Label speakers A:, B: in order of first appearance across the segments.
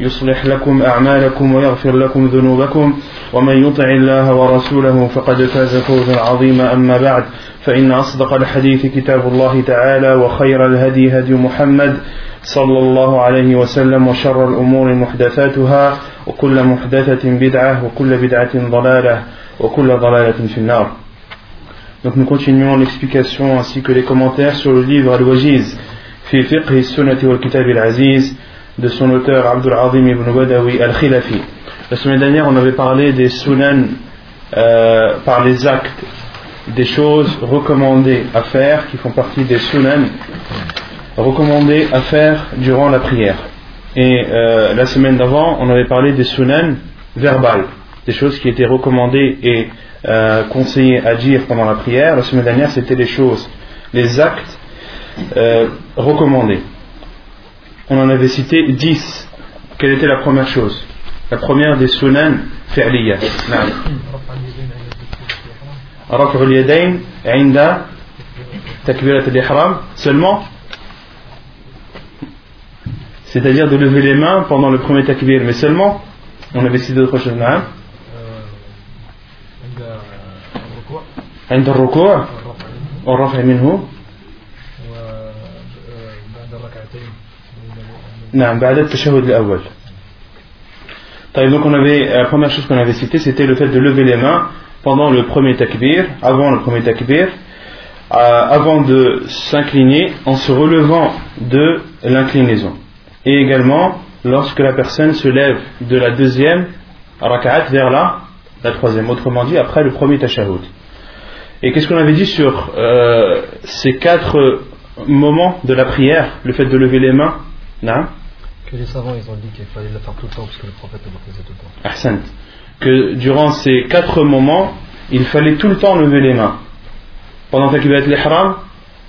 A: يصلح لكم أعمالكم ويغفر لكم ذنوبكم ومن يطع الله ورسوله فقد فاز فوزا عظيما. أما بعد فإن أصدق الحديث كتاب الله تعالى وخير الهدي هدي محمد صلى الله عليه وسلم وشر الأمور محدثاتها وكل محدثة بدعة وكل بدعة ضلالة وكل ضلالة في النار. Donc nous continuons l'explication ainsi que les commentaires sur le livre Al-Wajiz fiqh sunnati wal kitab al-aziz. De son auteur Abdul Azim ibn Badawi al-Khilafi. La semaine dernière, on avait parlé des sunan euh, par les actes, des choses recommandées à faire qui font partie des sunan recommandées à faire durant la prière. Et euh, la semaine d'avant, on avait parlé des sunan verbales, des choses qui étaient recommandées et euh, conseillées à dire pendant la prière. La semaine dernière, c'était les choses, les actes recommandés On en avait cité 10. Quelle était la première chose La première des sunan fi'liya. رفع اليدين عند تكبيرة الإحرام seulement c'est-à-dire de lever les mains pendant le premier takbir mais seulement on avait cité d'autres choses نعم عند الركوع والرفع منه نعم بعد التشهد الأول طيب donc on avait la première chose qu'on avait cité c'était le fait de lever les mains pendant le premier takbir avant le premier takbir euh, avant de s'incliner en se relevant de l'inclinaison et également lorsque la personne se lève de la deuxième rak'at vers la, la troisième autrement dit après le premier tashahhud et qu'est-ce qu'on avait dit sur euh, ces quatre moments de la prière le fait de lever les mains non
B: que les savants ils ont dit qu'il fallait le faire tout le temps parce que le prophète le faisait tout le temps.
A: Ahsant. que durant ces quatre moments il fallait tout le temps lever les mains. Pendant takbirat l'ihram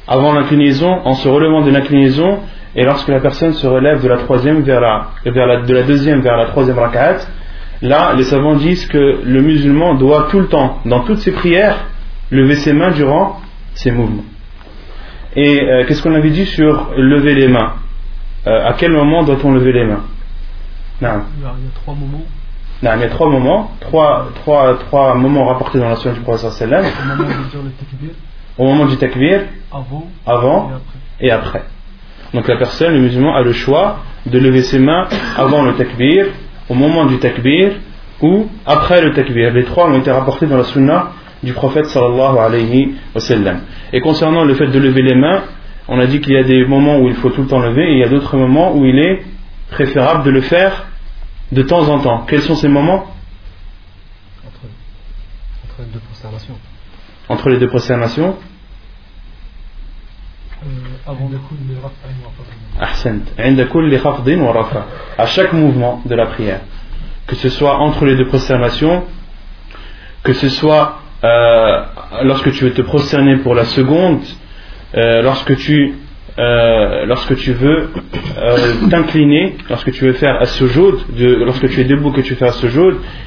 A: avant l'inclinaison en se relevant de l'inclinaison et lorsque la personne se relève de la troisième vers la, de la deuxième vers la troisième rak'at là les savants disent que le musulman doit tout le temps dans toutes ses prières lever ses mains durant ses mouvements. Et euh, qu'est-ce qu'on avait dit sur lever les mains? À quel moment doit-on lever les mains non.
B: il y a trois moments
A: non, il y a trois moments, trois, trois, trois moments rapportés dans la sunna du prophète sallam.
B: au moment
A: Au du takbir,
B: avant
A: avant
B: et après
A: et après. Donc la personne, le musulman, a le choix de lever ses mains avant le takbir, au moment du takbir ou après le takbir. Les trois ont été rapportés dans la sunna du prophète sallallahu alayhi wa sallam. Et concernant le fait de lever les mains, on a dit qu'il y a des moments où il faut tout le temps lever et il y a d'autres moments où il est préférable de le faire de temps en temps. Quels sont ces moments?
B: Entre, les deux prosternations.
A: Entre les deux prosternations à chaque mouvement de la prière. Que ce soit entre les deux prosternations que ce soit euh, lorsque tu veux te prosterner pour la seconde euh, lorsque tu euh, lorsque tu veux euh, t'incliner, lorsque tu veux faire à ce de, lorsque tu es debout que tu fais à ce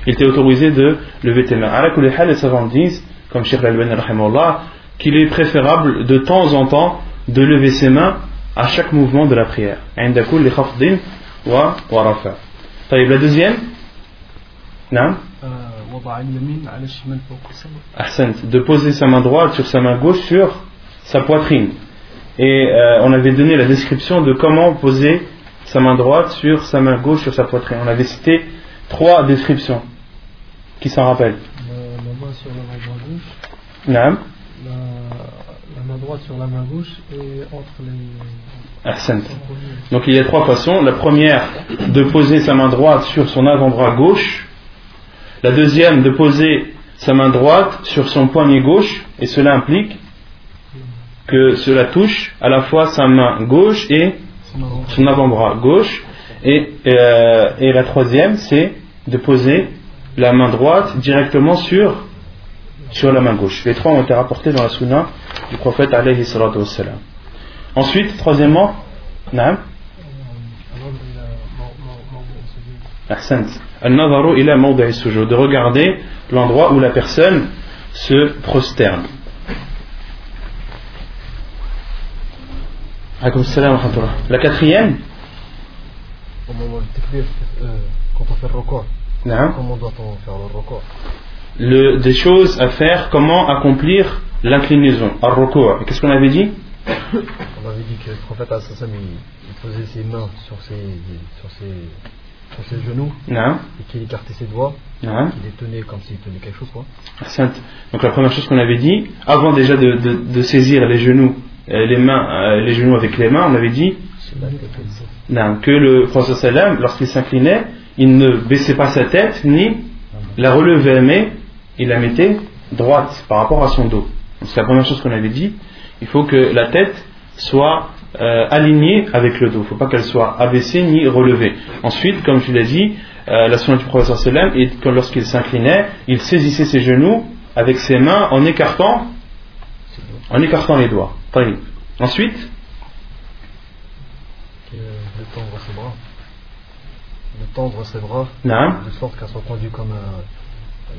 A: il t'est autorisé de lever tes mains. Alors que les les savants disent, comme Sheikh Al-Albani qu'il est préférable de temps en temps de lever ses mains à chaque mouvement de la prière. La deuxième. Non De poser sa main droite sur sa main gauche sur sa poitrine. Et euh, on avait donné la description de comment poser sa main droite sur sa main gauche sur sa poitrine. On avait cité trois descriptions. Qui s'en rappellent
B: la, main sur la main gauche la, la main droite sur la main gauche et entre les
A: Ahsant. Donc il y a trois façons. La première, de poser sa main droite sur son avant-bras gauche. La deuxième, de poser sa main droite sur son poignet gauche, et cela implique que cela touche à la fois sa main gauche et son avant-bras gauche. Et, euh, et la troisième, c'est de poser la main droite directement sur, sur la main gauche. Les trois ont été rapportés dans la sunna du prophète alayhi salatu. Ensuite, troisièmement, naam, de regarder l'endroit où la personne se prosterne. Alaykoum salam wa rahmatullah. La quatrième,
C: Au moment du takbir, euh, quand on fait le record, comment doit-on faire le record?
A: Le, des choses à faire, comment accomplir l'inclinaison, al-ruku'. Et Qu'est-ce qu'on avait dit?
C: On avait dit que le prophète Assassin, il, posait ses mains sur ses, sur ses, sur ses genoux. Et qu'il écartait ses doigts,
A: naam.
C: qu'il les tenait comme s'il tenait quelque chose. Quoi.
A: Donc la première chose qu'on avait dit, avant déjà de, de- de saisir les genoux, les mains, euh, les genoux avec les mains, on avait dit non, que le prophète sallam, lorsqu'il s'inclinait, il ne baissait pas sa tête ni la relevait, mais il la mettait droite par rapport à son dos. C'est la première chose qu'on avait dit. Il faut que la tête soit euh, alignée avec le dos. Il ne faut pas qu'elle soit abaissée ni relevée. Ensuite, comme je l'ai dit, euh, la sunna du prophète sallam lorsqu'il s'inclinait, il saisissait ses genoux avec ses mains en écartant, en écartant les doigts. Ensuite,
C: euh, de tendre ses bras. De tendre ses bras de sorte qu'elle soit tendue comme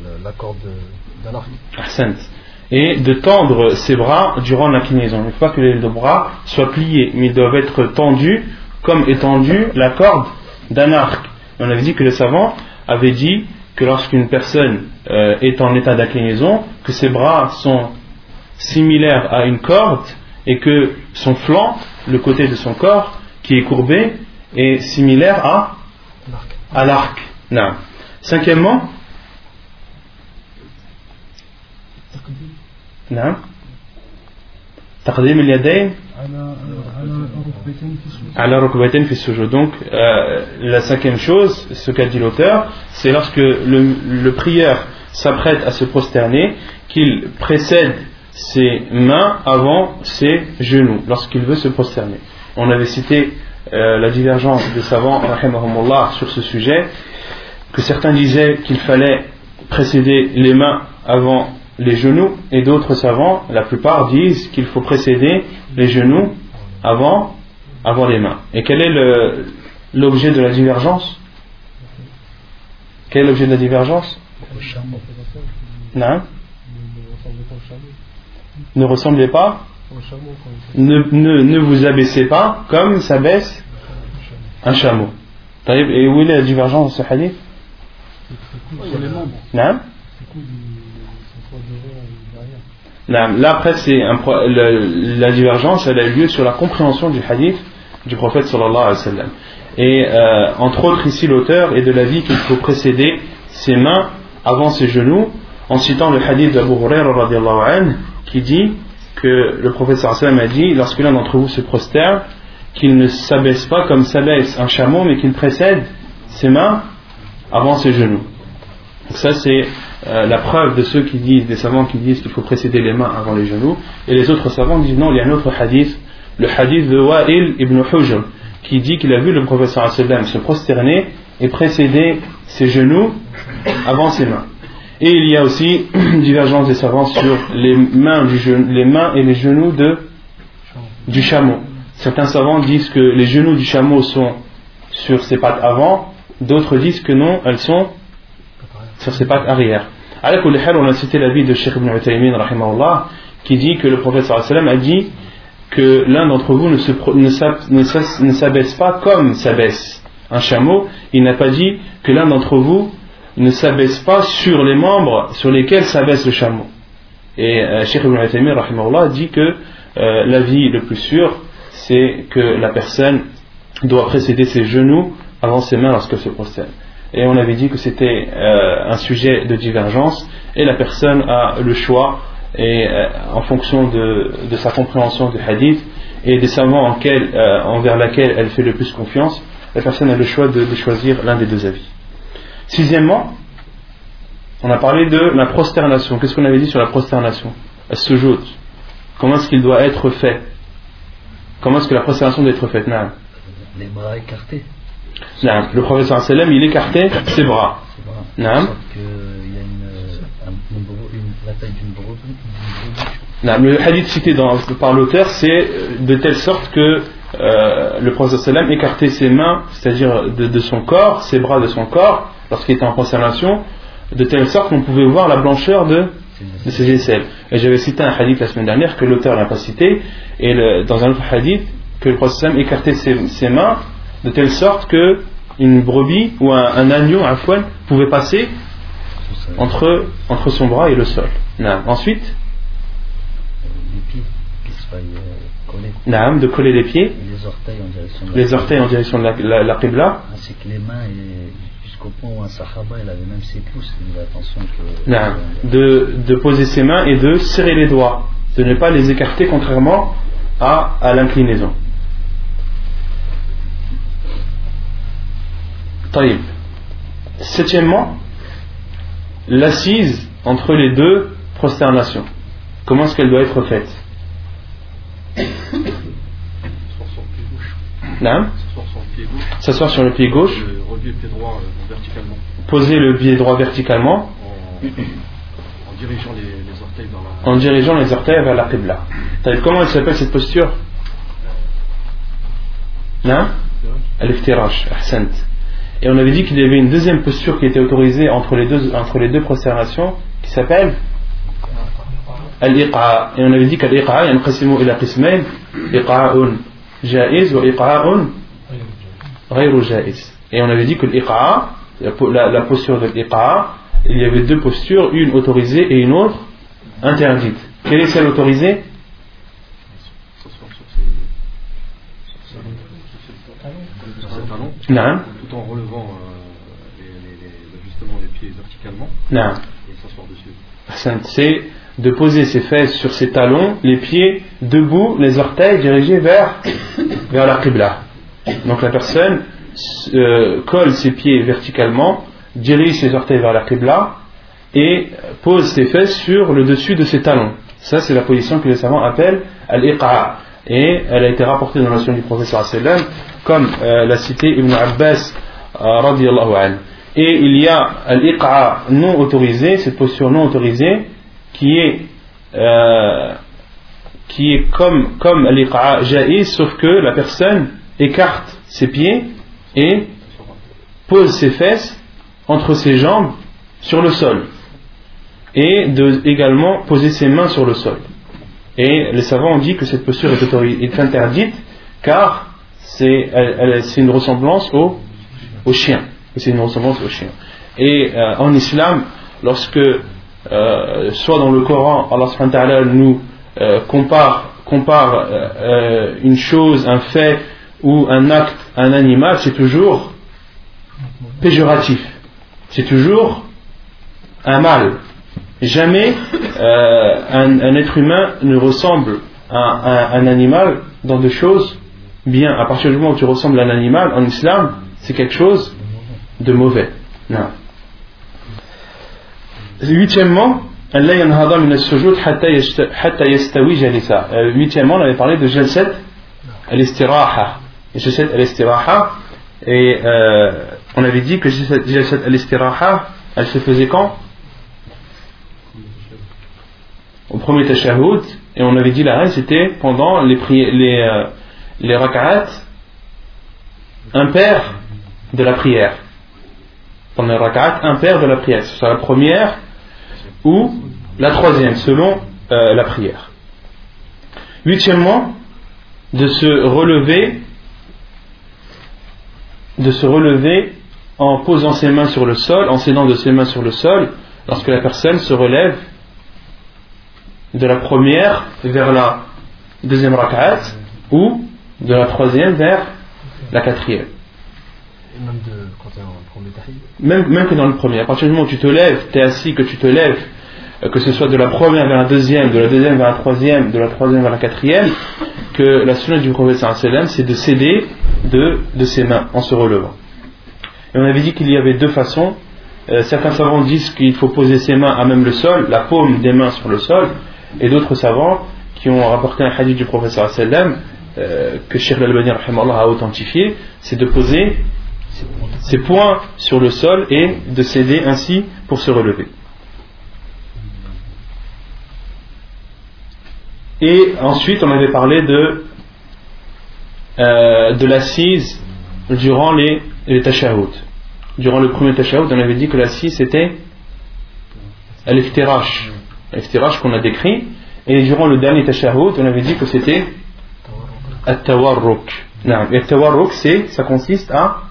C: le- la corde de- d'un arc.
A: Ahsant. et de tendre ses bras durant l'inclinaison. Il ne faut pas que les deux bras soient pliés, mais ils doivent être tendus comme est tendue la corde d'un arc. On avait dit que les savants avaient dit que lorsqu'une personne euh, est en état d'inclinaison, que ses bras sont similaires à une corde et que son flanc, le côté de son corps qui est courbé, est similaire à,
C: Un arc.
A: à l'arc. Non. Cinquièmement, نعم تقديم اليدين
B: على على ركبتين في السجود
A: على ركبتين في السجود donc euh, la cinquième chose ce qu'a dit l'auteur c'est lorsque le, le prieur s'apprête à se prosterner qu'il précède ses mains avant ses genoux lorsqu'il veut se prosterner. On avait cité euh, la divergence des savants sur ce sujet que certains disaient qu'il fallait précéder les mains avant les genoux et d'autres savants, la plupart disent qu'il faut précéder les genoux avant, avant les mains. Et quel est l'objet de la divergence? Quel est l'objet de la divergence? Non Ne ressemblez pas, ne, ne, ne vous abaissez pas comme s'abaisse un chameau. Et où est la divergence dans ce hadith? Non Là, après, c'est la divergence, elle a eu lieu sur la compréhension du hadith du prophète sallallahu alayhi wa sallam. Et euh, entre autres, ici, l'auteur est de l'avis qu'il faut précéder ses mains avant ses genoux, en citant le hadith d'Abu Hurairah radiallahu anhu, qui dit que le prophète a dit, lorsque l'un d'entre vous se prosterne, qu'il ne s'abaisse pas comme s'abaisse un chameau, mais qu'il précède ses mains avant ses genoux. Ça c'est euh, la preuve de ceux qui disent, des savants qui disent qu'il faut précéder les mains avant les genoux, et les autres savants disent non, il y a un autre hadith, le hadith de Wa'il ibn Hujr, qui dit qu'il a vu le sallam se prosterner et précéder ses genoux avant ses mains. Et il y a aussi une divergence des savants sur les mains, et les genoux de, du chameau. Certains savants disent que les genoux du chameau sont sur ses pattes avant, d'autres disent que non, elles sont sur ses pattes arrière. À on a cité l'avis de Sheikh ibn Uthaymin qui dit que le prophète a dit que l'un d'entre vous ne s'abaisse pas comme s'abaisse un chameau. Il n'a pas dit que l'un d'entre vous ne s'abaisse pas sur les membres sur lesquels s'abaisse le chameau. Et euh, Sheikh ibn rahimahullah dit que euh, l'avis le plus sûr, c'est que la personne doit précéder ses genoux avant ses mains lorsqu'elle se prosterne. Et on avait dit que c'était euh, un sujet de divergence et la personne a le choix et euh, en fonction de, sa compréhension du hadith et des savants en quel- euh, envers laquelle elle fait le plus confiance, la personne a le choix de choisir l'un des deux avis. Sixièmement, On a parlé de la prosternation. Qu'est-ce qu'on avait dit sur la prosternation? Se joue. Comment est-ce qu'il doit être fait? Comment est-ce que la prosternation doit être faite?
D: Les bras écartés.
A: Le professeur sallam il écartait ses bras.
D: Non. Sauf qu'il y a une, une, la taille d'une brebis.
A: Le hadith cité dans, par l'auteur, c'est de telle sorte que euh, le professeur sallam écartait ses mains, c'est-à-dire de, de, son corps, ses bras de son corps, lorsqu'il était en prosternation, de telle sorte qu'on pouvait voir la blancheur de, de ses aisselles. Et j'avais cité un hadith la semaine dernière que l'auteur n'a pas cité, et le, dans un autre hadith, que le sallam écartait ses, ses mains de telle sorte que une brebis ou un, un agneau, un foin, pouvait passer entre, entre son bras et le sol. Ensuite,
D: qui soient
A: collés. de coller les pieds.
D: Les orteils en direction de
A: la, la, la, la qibla.
D: Ainsi que les mains et jusqu'au point où un sahaba il avait même ses pouces. Il attention que.
A: De, de poser ses mains et de serrer les doigts. De ne pas les écarter contrairement à, à l'inclinaison. Taïb. Septièmement, l'assise entre les deux prosternations. Comment est-ce qu'elle doit être faite? S'asseoir sur le pied gauche.
E: le pied droit euh, verticalement.
A: Poser le pied droit verticalement.
E: En, dirigeant les, orteils vers la...
A: En dirigeant les orteils vers la qibla. Comment elle s'appelle cette posture? Non? Al-iftirash, et on avait dit qu'il y avait une deuxième posture qui était autorisée entre les deux, entre les deux prosternations qui s'appelle Al-Iqa. Et on avait dit qu'Al-Iqa, yanqasimu ila qismain, Iqa'un ja'iz wa Iqa'un ghayru ja'iz. Et on avait dit que l'Iqa, la, la posture de l'Iqa, il y avait deux postures, une autorisée et une autre interdite. Quelle est celle autorisée?
E: Non en relevant euh, les, les, justement les pieds verticalement
A: non.
E: et s'asseoir dessus.
A: C'est de poser ses fesses sur ses talons, les pieds debout, les orteils dirigés vers, vers la qibla. Donc la personne euh, colle ses pieds verticalement, dirige ses orteils vers la qibla et pose ses fesses sur le dessus de ses talons. Ça, c'est la position que les savants appellent al-iqa. Et elle a été rapportée dans la nation du professeur sallam, comme euh, l'a cité Ibn Abbas euh, et il y a l'iqa non autorisé, cette posture non autorisée, qui est, qui est comme, comme l'iqa sauf que la personne écarte ses pieds et pose ses fesses entre ses jambes sur le sol. Et de également poser ses mains sur le sol. Et les savants ont dit que cette posture est, interdite car c'est une ressemblance au, au chien. C'est une ressemblance au chien. Et euh, en islam, lorsque, euh, soit dans le Coran, Allah nous euh, compare, compare une chose, un fait ou un acte un animal, c'est toujours péjoratif. C'est toujours un mal. Jamais un, un, être humain ne ressemble à, un animal dans des choses bien. À partir du moment où tu ressembles à un animal, en islam, c'est quelque chose de mauvais. Non. Huitièmement, huitièmement, on avait parlé de jalsat al-istiraha. Jalsat al-istiraha, et euh, on avait dit que jalsat al-istiraha, elle se faisait quand? Au premier tashahhud, et on avait dit la règle, c'était pendant les, les, euh, les rak'at impaires de la prière. Pendant les rak'at impaires de la prière. Ce soit la première ou la troisième, selon euh, la prière. Huitièmement, de se relever, de se relever en posant ses mains sur le sol, en s'aidant de ses mains sur le sol, lorsque la personne se relève de la première vers la deuxième rak'at ou de la troisième vers la quatrième.
C: même de, quand en premier
A: même, même que dans le premier. À partir du moment où tu te lèves, tu es assis, que tu te lèves, euh, que ce soit de la première vers la deuxième, de la deuxième vers la troisième, de la troisième vers la quatrième, que la sunna du prophète c'est de céder de, de ses mains en se relevant. Et on avait dit qu'il y avait deux façons euh, certains savants disent qu'il faut poser ses mains à même le sol, la paume des mains sur le sol, et d'autres savants qui ont rapporté un hadith du professeur sallam euh, que Sheikh Al-Albani a authentifié, c'est de poser ses poings sur le sol et de s'aider ainsi pour se relever. Et ensuite, on avait parlé de, euh, de l'assise durant les, les Durant le premier tashahhud, on avait dit que l'assise c'était al-iftirash. qu'on a décrit. Et durant le dernier tashahhud, on avait dit que c'était at-tawarruk. Et at-tawarruk, c'est, ça consiste à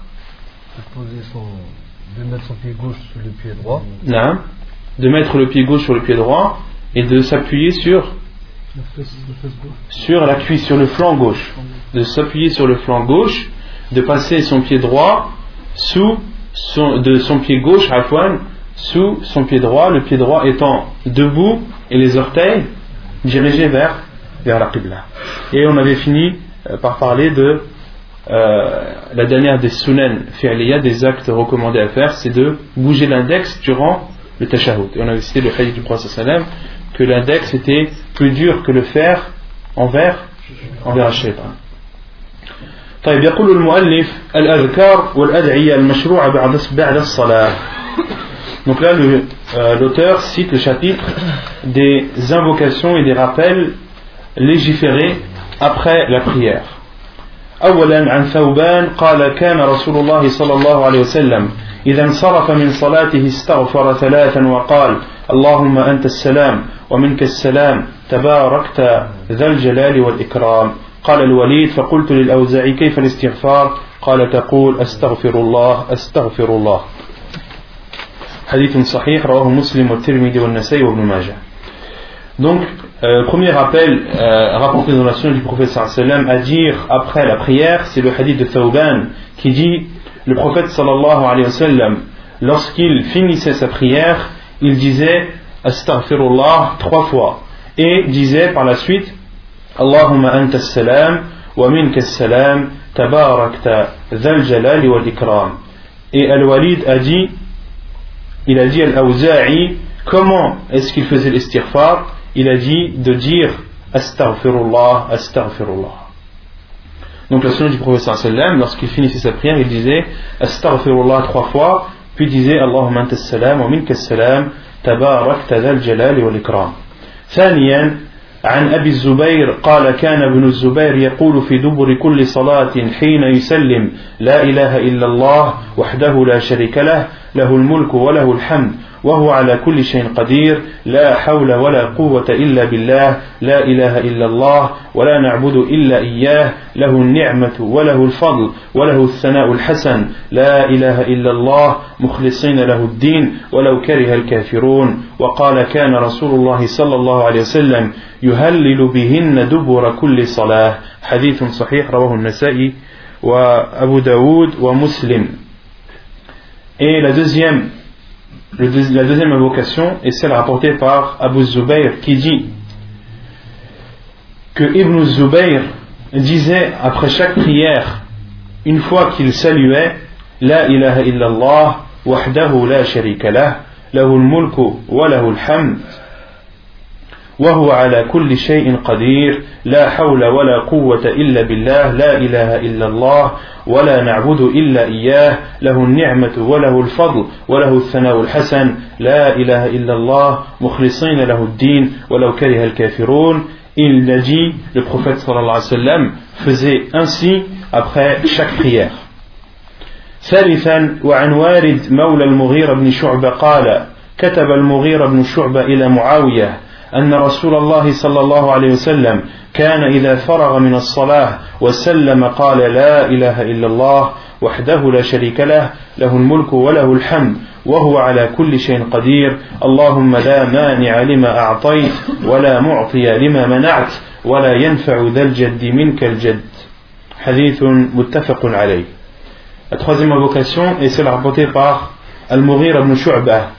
C: de mettre son pied gauche sur le pied droit.
A: De mettre le pied gauche sur le pied droit et de s'appuyer sur sur la cuisse, sur le flanc gauche, de s'appuyer sur le flanc gauche, de passer son pied droit sous son, de son pied gauche à sous son pied droit, le pied droit étant debout et les orteils dirigés vers, vers la Qibla. Et on avait fini euh, par parler de euh, la dernière des sunan fi'liya, des actes recommandés à faire, c'est de bouger l'index durant le tashahhud. Et on avait cité le hadith du prophète que l'index était plus dur que le fer envers envers الشيطان. طيب يقول المؤلف الأذكار والأدعية المشروعة بعد بعد الصلاة. Donc là euh, l'auteur cite le chapitre des invocations et des rappels légiférés après la prière. أولا عن ثوبان قال كان رسول الله صلى الله عليه وسلم إذا انصرف من صلاته استغفر ثلاثا وقال اللهم أنت السلام ومنك السلام تباركت ذا الجلال والإكرام قال الوليد فقلت للأوزاعي كيف الاستغفار قال تقول أستغفر الله أستغفر الله حديث صحيح رواه مسلم والترمذي والنسائي وابن ماجه Donc, euh, premier rappel euh, rapporté dans la sunna du prophète sallam à dire après la prière, c'est le hadith de Thawban qui dit le prophète sallallahu alayhi wa sallam, lorsqu'il finissait sa prière, il disait astaghfirullah trois fois et disait par la suite Allahumma anta salam wa minka salam tabarakta dhal jalali wal ikram. Et Al-Walid a dit, il a dit Al-Awza'i, comment est-ce qu'il faisait l'istighfar? Il a dit de dire Astaghfirullah, Astaghfirullah. Donc la sunna du prophète sallam, lorsqu'il finissait sa prière, il disait Astaghfirullah trois fois, puis disait Allahumma anta salam wa minka salam, tadal jalal wal ikram. ثانيا عن أبي الزبير قال كان ابن الزبير يقول في دبر كل صلاة حين يسلم لا إله إلا الله وحده لا شريك له له الملك وله الحمد وهو على كل شيء قدير. لا حول ولا قوة إلا بالله. لا إله إلا الله ولا نعبد إلا إياه. له النعمة وله الفضل وله الثناء الحسن. لا إله إلا الله. مخلصين له الدين. ولو كره الكافرون. وقال كان رسول الله صلى الله عليه وسلم يهلل بهن دبر كل صلاة. حديث صحيح رواه النسائي وأبو داود ومسلم. Et la deuxième la deuxième invocation est celle rapportée par Abu Zubayr qui dit que Ibn Zubayr disait après chaque prière, une fois qu'il saluait, La ilaha illallah, wahdahu la sharika lah, lahu mulku wa lahu al-hamd, وهو على كل شيء قدير لا حول ولا قوة إلا بالله لا إله إلا الله ولا نعبد إلا إياه له النعمة وله الفضل وله الثناء الحسن لا إله إلا الله مخلصين له الدين ولو كره الكافرون il l'a dit, le prophète sallallahu alayhi wa sallam faisait ainsi après chaque prière. ثالثا وعن وارد مولى المغيرة بن شعبة قال كتب المغيرة بن شعبة إلى معاوية أن رسول الله صلى الله عليه وسلم كان إذا فرغ من الصلاة وسلم قال لا إله إلا الله وحده لا شريك له له الملك وله الحمد وهو على كل شيء قدير اللهم لا مانع لما أعطيت ولا معطي لما منعت ولا ينفع ذا الجد منك الجد حديث متفق عليه La troisième invocation est celle rapportée par Al-Mughir ibn Shu'bah.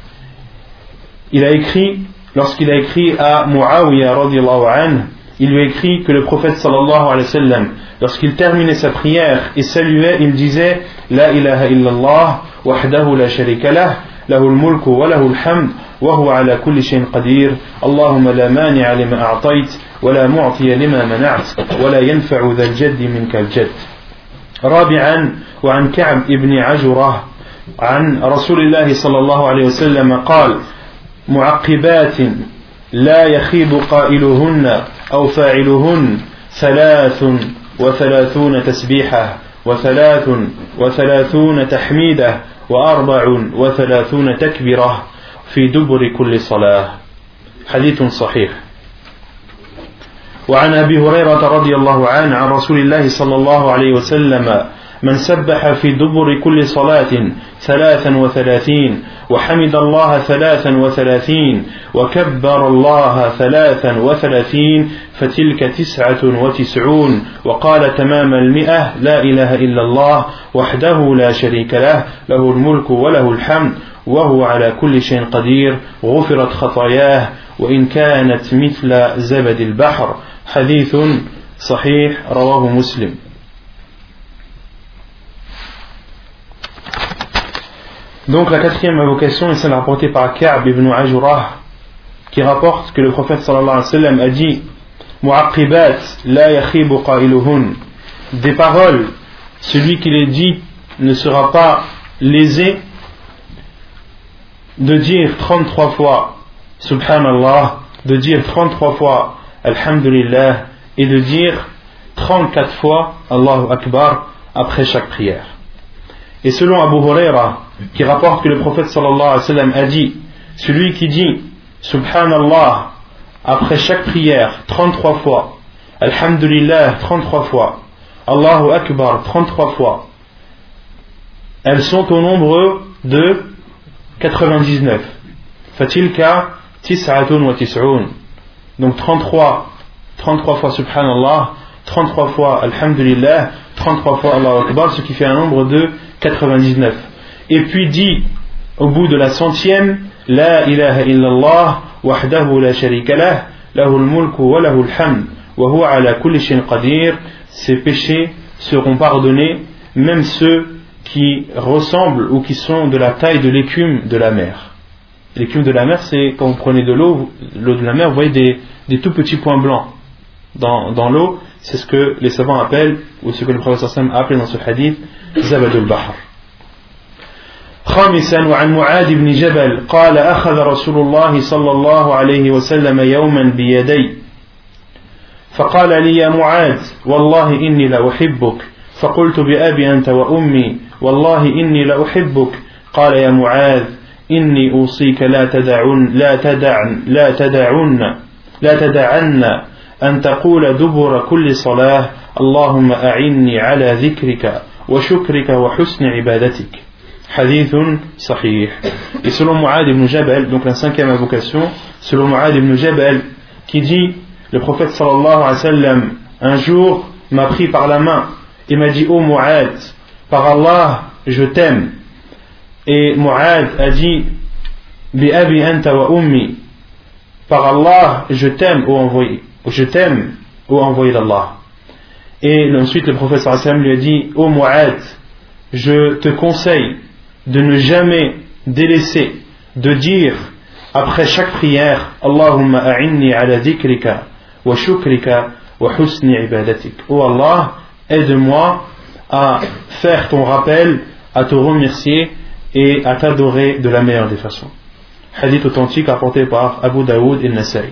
A: Il a écrit lorsqu'il a écrit à Muawiyah il lui écrit que le prophète sallallahu alayhi wa sallam, lorsqu'il terminait sa prière et saluait, il disait La ilaha illallah, wahdahu la sharika lah, lahu al-mulku wa lahu al-hamd, wa huwa ala kulli shayin qadir, Allahumma la mani'a lima a'tayt, wa la mu'tiya lima mana'at, wa la yanfa'u dhal jaddi minka al-jadd. رابعا وعن كعب بن عجره عن رسول الله صلى الله عليه وسلم قال معقبات لا يخيب قائلهن أو فاعلهن ثلاث وثلاثون تسبيحة وثلاث وثلاثون تحميدة وأربع وثلاثون تكبرة في دبر كل صلاة. حديث صحيح. وعن أبي هريرة رضي الله عنه عن رسول الله صلى الله عليه وسلم من سبح في دبر كل صلاة ثلاثا وثلاثين وحمد الله ثلاثا وثلاثين وكبر الله ثلاثا وثلاثين فتلك تسعة وتسعون وقال تمام المئة لا إله إلا الله وحده لا شريك له له الملك وله الحمد وهو على كل شيء قدير غفرت خطاياه وإن كانت مثل زبد البحر. حديث صحيح رواه مسلم. Donc la quatrième invocation est celle rapportée par Ka'b ibn Ajurah qui rapporte que le prophète sallallahu alayhi wa sallam a dit Mu'aqibat la yakhibu qailuhun Des paroles, celui qui les dit ne sera pas lésé de dire 33 fois Subhanallah, de dire 33 fois Alhamdulillah et de dire 34 fois Allahu Akbar après chaque prière. Et selon Abu Huraira, qui rapporte que le prophète sallallahu alayhi wa sallam a dit Celui qui dit Subhanallah après chaque prière 33 fois, Alhamdulillah 33 fois, Allahu Akbar 33 fois, elles sont au nombre de 99. Fatilka tis'atun wa tis'un. Donc 33, 33 fois Subhanallah, 33 fois Alhamdulillah, 33 fois Allahu Akbar, ce qui fait un nombre de 99. Et puis dit au bout de la centième, La ilaha illallah, wahdahu la sharika lah, lahul mulku wa lahul hamd, wa huwa ala kulli qadir, ces péchés seront pardonnés, même ceux qui ressemblent ou qui sont de la taille de l'écume de la mer. L'écume de la mer, c'est quand vous prenez de l'eau, l'eau de la mer, vous voyez des, tout petits points blancs dans, dans l'eau. C'est ce que les savants appellent, ou ce que le professeur Sam a appelé dans ce hadith, Zabadul Bahar. خامسا وعن معاذ بن جبل قال أخذ رسول الله صلى الله عليه وسلم يوما بيدي. فقال لي يا معاذ والله إني لأحبك. فقلت بأبي أنت وأمي والله إني لأحبك. قال يا معاذ إني أوصيك لا تدعن لا تدعن لا تدعن لا تدعن أن تقول دبر كل صلاة اللهم أعني على ذكرك وشكرك وحسن عبادتك. hadith sahih. Et selon Mu'ad ibn Jabal, donc la cinquième invocation, selon Mu'ad ibn Jabal, qui dit Le prophète sallallahu alayhi wa sallam, un jour, m'a pris par la main et m'a dit Ô oh Mu'ad, par Allah, je t'aime. Et Mu'ad a dit Bi abi anta wa ummi, par Allah, je t'aime, ô envoyé, je t'aime, ô envoyé d'Allah. Et ensuite, le prophète sallallahu alayhi wa sallam lui a dit Ô oh Mu'ad, je te conseille de ne jamais délaisser de dire après chaque prière Allahumma a'inni ala dhikrika wa shukrika wa husni ibadatik. Oh Allah, aide-moi à faire ton rappel, à te remercier et à t'adorer de la meilleure des façons. Hadith authentique apporté par Abu Daoud et Nasai.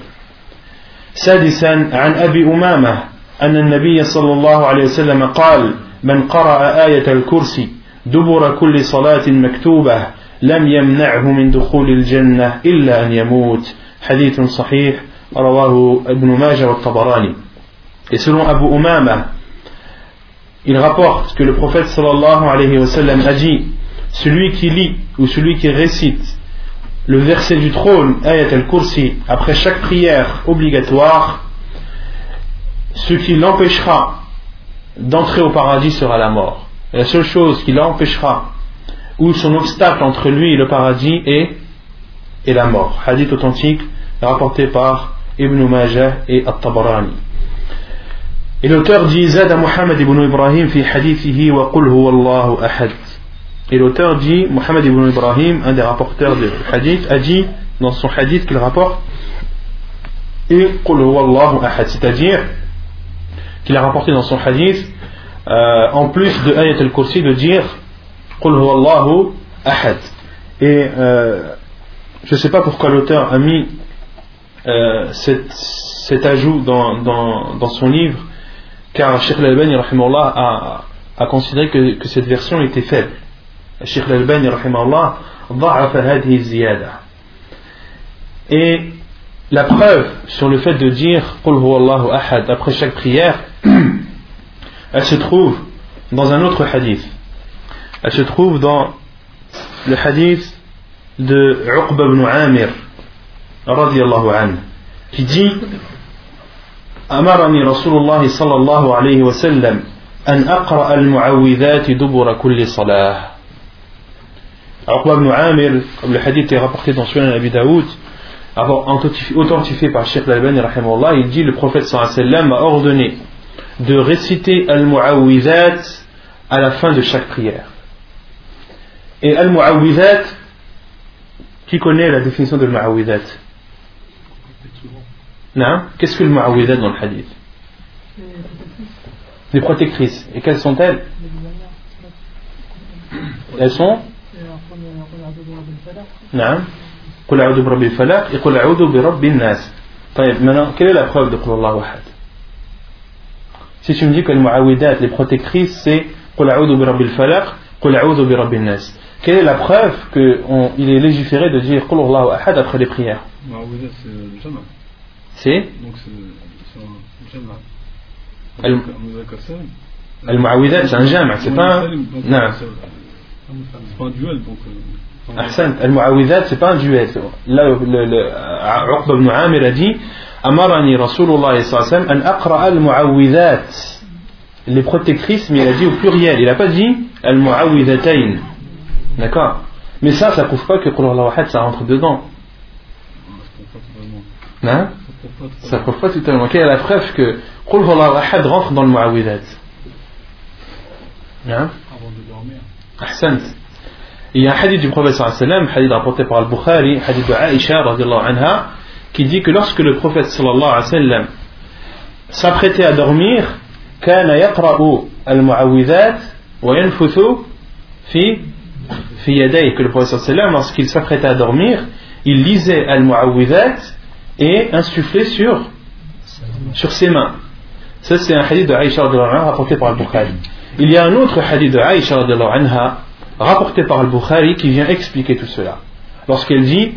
A: سادسا عن أبي أمامة أن النبي صلى الله عليه وسلم قال من قرأ آية الكرسي دبر كل صلاة مكتوبة لم يمنعه من دخول الجنة إلا أن يموت حديث صحيح رواه ابن ماجه والطبراني Et selon Abu Umama, il rapporte que le prophète sallallahu alayhi wa sallam a dit Celui qui lit ou celui qui récite le verset du trône, Ayat al-Kursi, après chaque prière obligatoire, ce qui l'empêchera d'entrer au paradis sera la mort. la seule chose qui l'empêchera ou son obstacle entre lui et le paradis est, est la mort. Hadith authentique rapporté par Ibn Majah et At-Tabarani. Et l'auteur dit Zada Muhammad ibn Ibrahim fi hadithihi wa qul huwa ahad. Et l'auteur dit, Mohammed ibn Ibrahim, un des rapporteurs du hadith, a dit dans son hadith qu'il rapporte, et c'est-à-dire qu'il a rapporté dans son hadith, euh, en plus de Ayat al-Kursi, de dire Qul Allahu ahad. Et euh, je ne sais pas pourquoi l'auteur a mis euh, cet, ajout dans, son livre, car Sheikh Al-Albani a, a considéré que, cette version était faible. Sheikh Al-Albani Et la preuve sur le fait de dire Qul Allahu ahad après chaque prière, elle se trouve dans un autre hadith. Elle se trouve dans le hadith de Uqba ibn Amir radiallahu anhu qui dit أمرني رسول الله صلى الله عليه وسلم أن أقرأ المعوذات دبر كل صلاة Uqba ibn Amir, comme le hadith est rapporté dans Sunan Abi Daoud, authentifié par Sheikh Al-Albani, il dit le prophète sallallahu alayhi wa sallam a ordonné de réciter Al-Mu'awwizat à la fin de chaque prière. Et Al-Mu'awwizat, qui connaît la définition de Al-Mu'awwizat Non? Qu'est-ce que le Mu'awwizat dans le hadith? Les protectrices. Et quelles sont-elles? Elles sont? Non? Qul a'udhu bi rabbil falaq et qul bi rabbin nas. Maintenant, quelle est la preuve de Qul si tu me dis que le les mu'awidat, les protectrices, c'est qu'ul a'udhu bi rabbil falaq, qu'ul a'udhu bi nas. Quelle est la preuve qu'il est légiféré de dire qu'ul Allahu ahad après les prières Mu'awidat, c'est le jama. C'est Donc c'est un jama. Le mu'awidat, c'est un jama, c'est pas. Non. C'est pas un duel, donc. Euh, Ahsan, al-mu'awidat, c'est pas un duel. Là, le. Aqba euh, ibn Amir a dit. Amarani Rasulullah sallallahu an aqra al-Mu'awidhat. Les protectrices, mais il a dit au pluriel. Il n'a pas dit al-Mu'awidhatayn. D'accord Mais ça, ça prouve pas que Qul Wahad, ça rentre dedans. Hein Ça prouve pas totalement. Quelle est la preuve que Qul Wahad rentre dans le de dormir. Ahsant. Il y a un hadith du prophète sallallahu hadith rapporté par Al-Bukhari, hadith de Aisha anha, qui dit que lorsque le prophète sallallahu alayhi wa sallam s'apprêtait à dormir, كان يقرأ المعوذات وينفث في في يديه que le prophète sallallahu alayhi wa sallam lorsqu'il s'apprêtait à dormir, il lisait al-mu'awwidhat et insufflait sur sur ses mains. Ça c'est un hadith de Aisha anha rapporté par Al-Bukhari. Il y a un autre hadith de Aisha anha rapporté par Al-Bukhari qui vient expliquer tout cela. Lorsqu'elle dit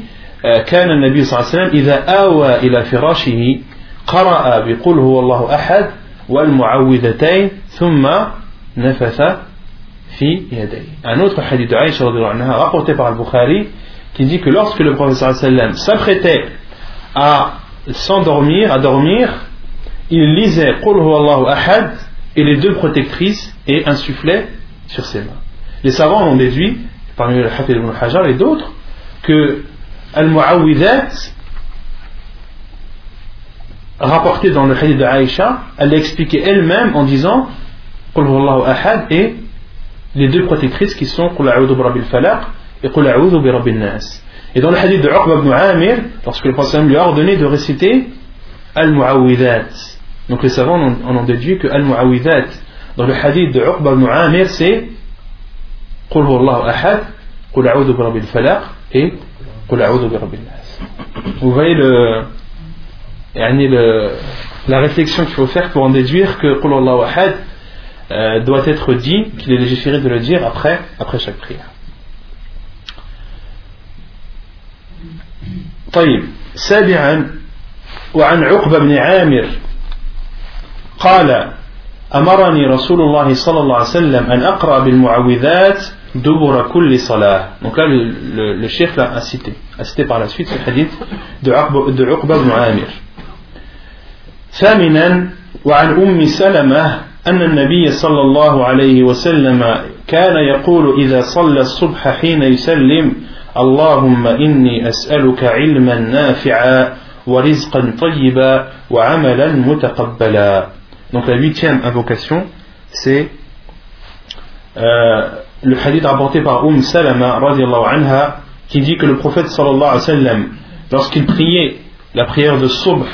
A: كان النبي صلى الله عليه وسلم إذا آوى إلى فراشه قرأ بقل هو الله أحد والمعوذتين ثم نفث في يديه. Un autre hadith de Aïcha anha, rapporté par Al-Bukhari qui dit que lorsque le prophète sallam s'apprêtait à s'endormir, à dormir, il lisait Qul huwa Allahu ahad et les deux protectrices et insufflait sur ses mains. Les savants ont déduit, parmi le Hafid ibn Hajar et d'autres, que Al-Mu'awwidat, rapportée dans le hadith de Aïcha, elle l'a expliqué elle-même en disant Qul Wallahu Ahad et les deux protectrices qui sont Qul A'udhu Birabil Falaq et Qul A'udhu Birabil Nas. Et dans le hadith de Uqba ibn Amir, lorsque le prophète lui a ordonné de réciter Al-Mu'awwidat, donc les savants en ont déduit que Al-Mu'awwidat, dans le hadith de Uqba ibn Amir, c'est Qul Wallahu Ahad, Qul A'udhu Birabil Falaq et قل أعوذ برب الناس vous voyez le, يعني le, la réflexion qu'il faut faire pour en déduire que قل الله أحد euh, doit être dit qu'il est légiféré de le dire après, après chaque prière طيب سابعا وعن عقبة بن عامر قال أمرني رسول الله صلى الله عليه وسلم أن أقرأ بالمعوذات دبر كل صلاة. Donc là le, le, le chef l'a cité a cité par la suite ce hadith de عقبة بن عامر ثامنا وعن أم سلمة أن النبي صلى الله عليه وسلم كان يقول إذا صلى الصبح حين يسلم اللهم إني أسألك علما نافعا ورزقا طيبا وعملا متقبلا. Donc la huitième invocation, c'est euh, le hadith rapporté par Umm Salama anha, qui dit que le prophète sallallahu alayhi wa sallam, lorsqu'il priait la prière de Subh,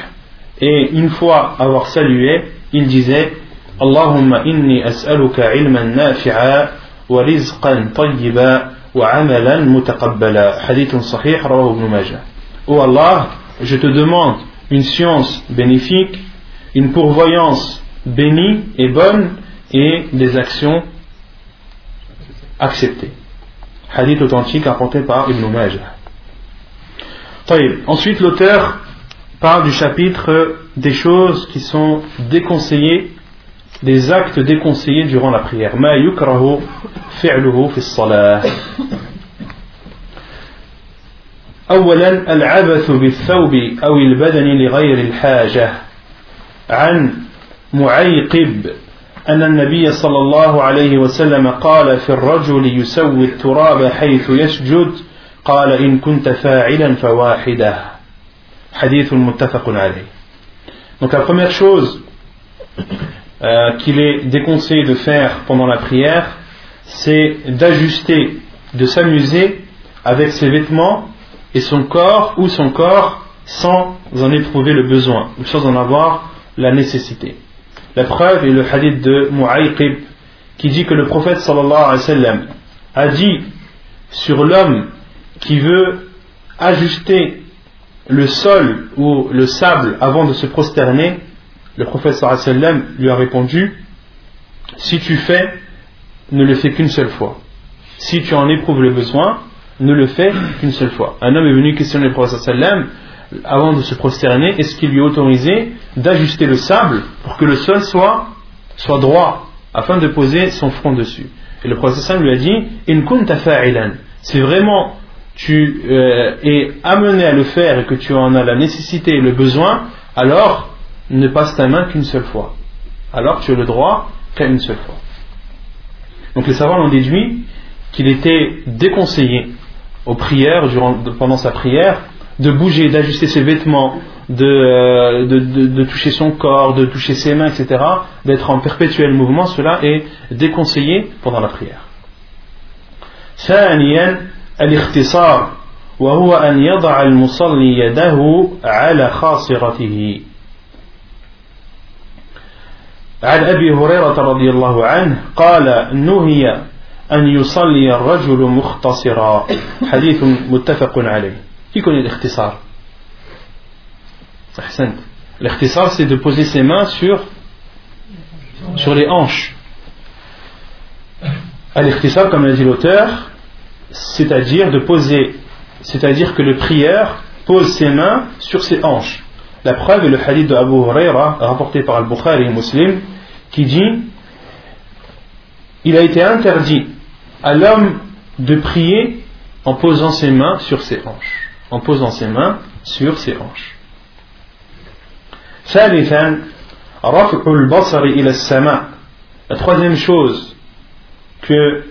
A: et une fois avoir salué, il disait Allahumma inni as'aluka ilman nafi'a wa rizqan tayyiba wa amalan mutaqabbala. Hadith sahih, rawahu ibn Majah. Oh Allah, je te demande une science bénéfique, une pourvoyance bénie et bonne, et des actions acceptées. Hadith authentique apporté par Ibn Majah. Ensuite, l'auteur parle du chapitre des choses qui sont déconseillées, des actes déconseillés durant la prière. Ma yukrahu fi'luhu fi salah. أولا العبث بالثوب أو البدن لغير الحاجة عن معيقب أن النبي صلى الله عليه وسلم قال في الرجل يسوي التراب حيث يسجد قال إن كنت فاعلا فواحدة حديث متفق عليه Donc la première chose euh, qu'il est déconseillé de faire pendant la prière, c'est d'ajuster, de s'amuser avec ses vêtements et son corps ou son corps sans en éprouver le besoin ou sans en avoir la nécessité. La preuve est le hadith de Mu'ayqib qui dit que le prophète sallallahu alayhi wa sallam a dit sur l'homme qui veut ajuster le sol ou le sable avant de se prosterner, le prophète sallallahu alayhi wa sallam lui a répondu si tu fais, ne le fais qu'une seule fois. Si tu en éprouves le besoin, ne le fais qu'une seule fois. Un homme est venu questionner le prophète sallallahu alayhi wa sallam avant de se prosterner, est-ce qu'il lui est autorisé d'ajuster le sable pour que le sol soit, soit droit, afin de poser son front dessus? Et le prophète lui a dit In Si vraiment tu euh, es amené à le faire et que tu en as la nécessité et le besoin, alors ne passe ta main qu'une seule fois. Alors tu as le droit qu'à une seule fois. Donc les savants ont déduit qu'il était déconseillé aux prières, pendant sa prière, de bouger, d'ajuster ses vêtements, euh, de, de, toucher son corps, de toucher ses mains, etc., d'être en perpétuel mouvement, cela est déconseillé pendant la prière. ثانيا الاختصار وهو أن يضع المصلي يده على خاصرته عن أبي هريرة رضي الله عنه قال نهي أن يصلي الرجل مختصرا حديث متفق عليه qui connaît l'ikhtisar? L'ikhtisar, c'est de poser ses mains sur, les hanches. À l'ikhtisar, comme l'a dit l'auteur, c'est-à-dire de poser, c'est-à-dire que le prieur pose ses mains sur ses hanches. La preuve est le hadith de Abu Huraira, rapporté par Al-Bukhari et Muslim, qui dit Il a été interdit à l'homme de prier en posant ses mains sur ses hanches en posant ses mains sur ses hanches. La troisième chose que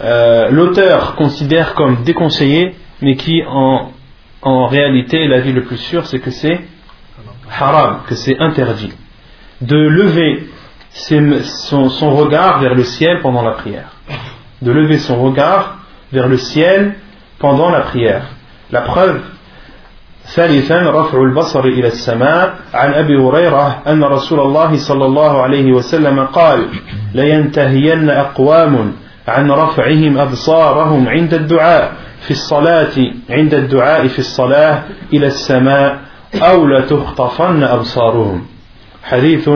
A: euh, l'auteur considère comme déconseillée, mais qui en, en réalité, la vie le plus sûre, c'est que c'est haram, que c'est interdit. De lever son regard vers le ciel pendant la prière. De lever son regard vers le ciel pendant la prière. La preuve ثالثا رفع البصر إلى السماء. عن أبي هريرة أن رسول الله صلى الله عليه وسلم قال لينتهين أقوام عن رفعهم أبصارهم عند الدعاء في الصلاة عند الدعاء في الصلاة إلى السماء أو لتخطفن أبصارهم. حديث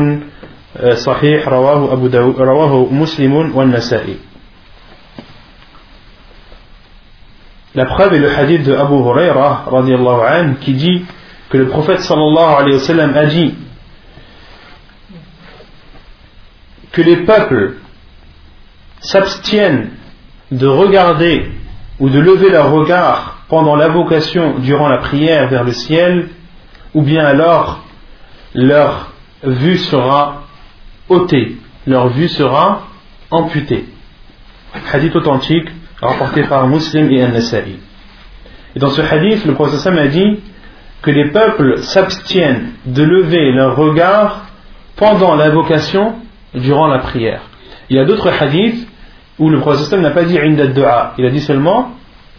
A: صحيح رواه أبو رواه مسلم والنسائي. La preuve est le hadith de Abu Huraira anhu, qui dit que le prophète sallallahu alayhi wa a dit que les peuples s'abstiennent de regarder ou de lever leur regard pendant l'invocation durant la prière vers le ciel, ou bien alors leur vue sera ôtée, leur vue sera amputée. Hadith authentique rapporté par Muslim et An-Nasa'i. Et dans ce hadith, le prophète a dit que les peuples s'abstiennent de lever leur regard pendant l'invocation durant la prière. Il y a d'autres hadiths où le prophète n'a pas dit inda dua, il a dit seulement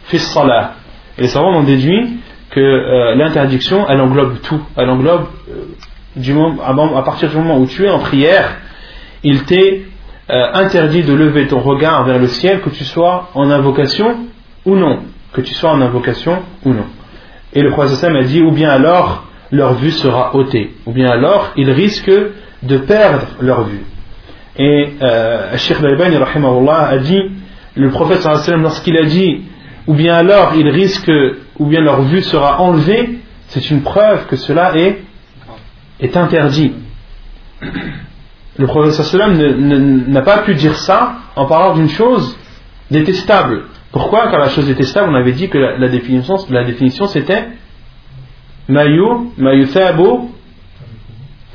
A: fis salah. Et les savants ont déduit que euh, l'interdiction, elle englobe tout. Elle englobe, euh, du moment, à partir du moment où tu es en prière, il t'est euh, interdit de lever ton regard vers le ciel, que tu sois en invocation ou non. Que tu sois en invocation ou non. Et le prophète a dit, ou bien alors leur vue sera ôtée, ou bien alors ils risquent de perdre leur vue. Et euh, Sheikh Al-Albani a dit, le prophète lorsqu'il a dit, ou bien alors ils risquent, ou bien leur vue sera enlevée, c'est une preuve que cela est interdit. Le prophète n'a pas pu dire ça en parlant d'une chose détestable. Pourquoi? Car la chose détestable, on avait dit que la, définition, la définition c'était mayu, mayuthabu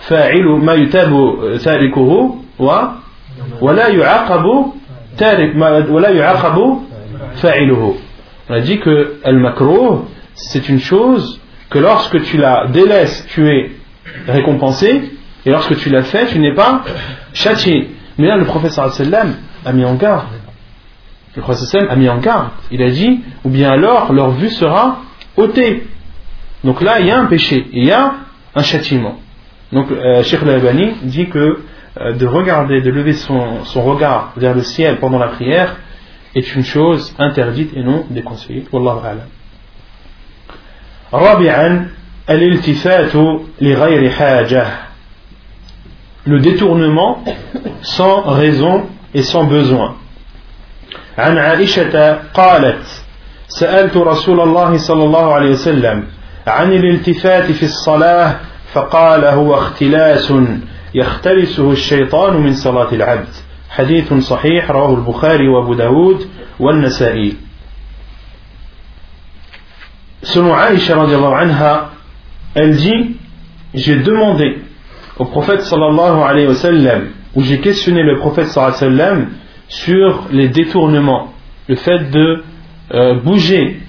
A: fa'ilu mayutabu tarikuhu wa wala yu'aqabu tarik wala yu'aqabu fa'iluhu. On a dit que al makruh c'est une chose que lorsque tu la délaisses, tu es récompensé et lorsque tu l'as fait, tu n'es pas châtié. Mais là, le professeur sallam a mis en garde. Le professeur a mis en garde. Il a dit, ou bien alors leur vue sera ôtée. Donc là, il y a un péché, il y a un châtiment. Donc, euh, Sheikh Al-Albani dit que euh, de regarder, de lever son, son, regard vers le ciel pendant la prière est une chose interdite et non déconseillée. Wallahu a'lam. رابعا الالتفات لغير حاجه le détournement sans raison et sans besoin. عن عائشة قالت سألت رسول الله صلى الله عليه وسلم عن الالتفات في الصلاة فقال هو اختلاس يختلسه الشيطان من صلاة العبد حديث صحيح رواه البخاري وابو داود والنسائي Selon Aïcha radiallahu anha, elle dit J'ai demandé au prophète sallallahu alayhi wa sallam, où j'ai questionné le prophète sallallahu alayhi wa sallam sur les détournements, le fait de euh, bouger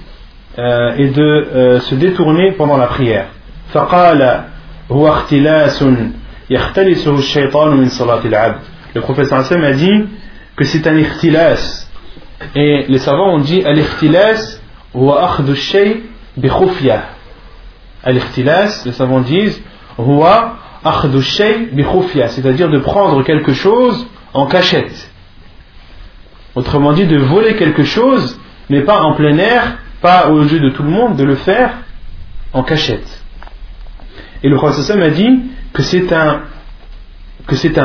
A: euh, et de euh, se détourner pendant la prière. فقال هو اختلاس يختلسه الشيطان من صلاة العبد. Le prophète sallallahu alayhi wa sallam a dit que c'est un ikhtilas. Et les savants ont dit al-ikhtilas huwa akhdhu shay bi khufya. Al-ikhtilas, les savants disent huwa c'est-à-dire de prendre quelque chose en cachette. Autrement dit, de voler quelque chose, mais pas en plein air, pas aux yeux de tout le monde, de le faire en cachette. Et le Prophète a dit que c'est un,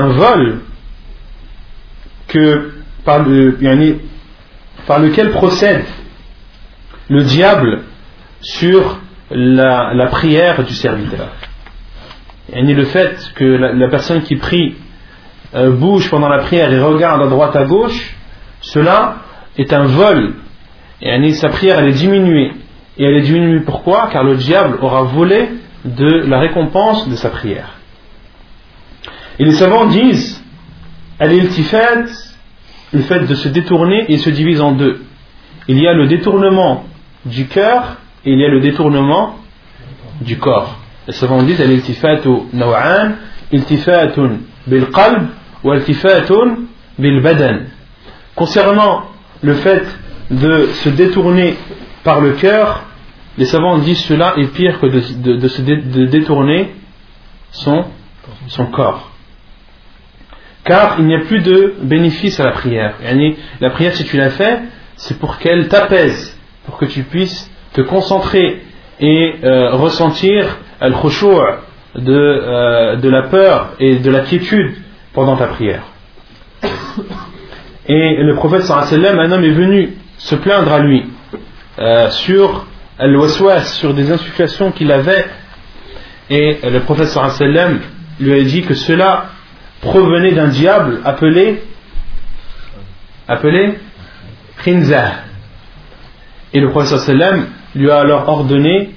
A: vol que, par, le, par lequel procède le diable sur la prière du serviteur ni le fait que la, personne qui prie euh, bouge pendant la prière et regarde à droite à gauche, cela est un vol. Et sa prière elle est diminuée. Et elle est diminuée pourquoi? Car le diable aura volé de la récompense de sa prière. Et les savants disent, al-iltifat, le fait de se détourner, il se divise en deux. Il y a le détournement du cœur et il y a le détournement du corps. Les savants disent l'iltifatu naw'an, iltifatun bil qalb ou iltifatun bil badan. Concernant le fait de se détourner par le cœur, les savants disent cela est pire que de, se détourner son, son corps. Car il n'y a plus de bénéfice à la prière. La prière, si tu la fais, c'est pour qu'elle t'apaise, pour que tu puisses te concentrer et euh, ressentir al de, euh, de la peur et de l'attitude pendant ta prière. Et le prophète sallam, un homme est venu se plaindre à lui euh, sur al sur des insufflations qu'il avait. Et le prophète sallam lui a dit que cela provenait d'un diable appelé appelé Khinzah. Et le prophète sallam lui a alors ordonné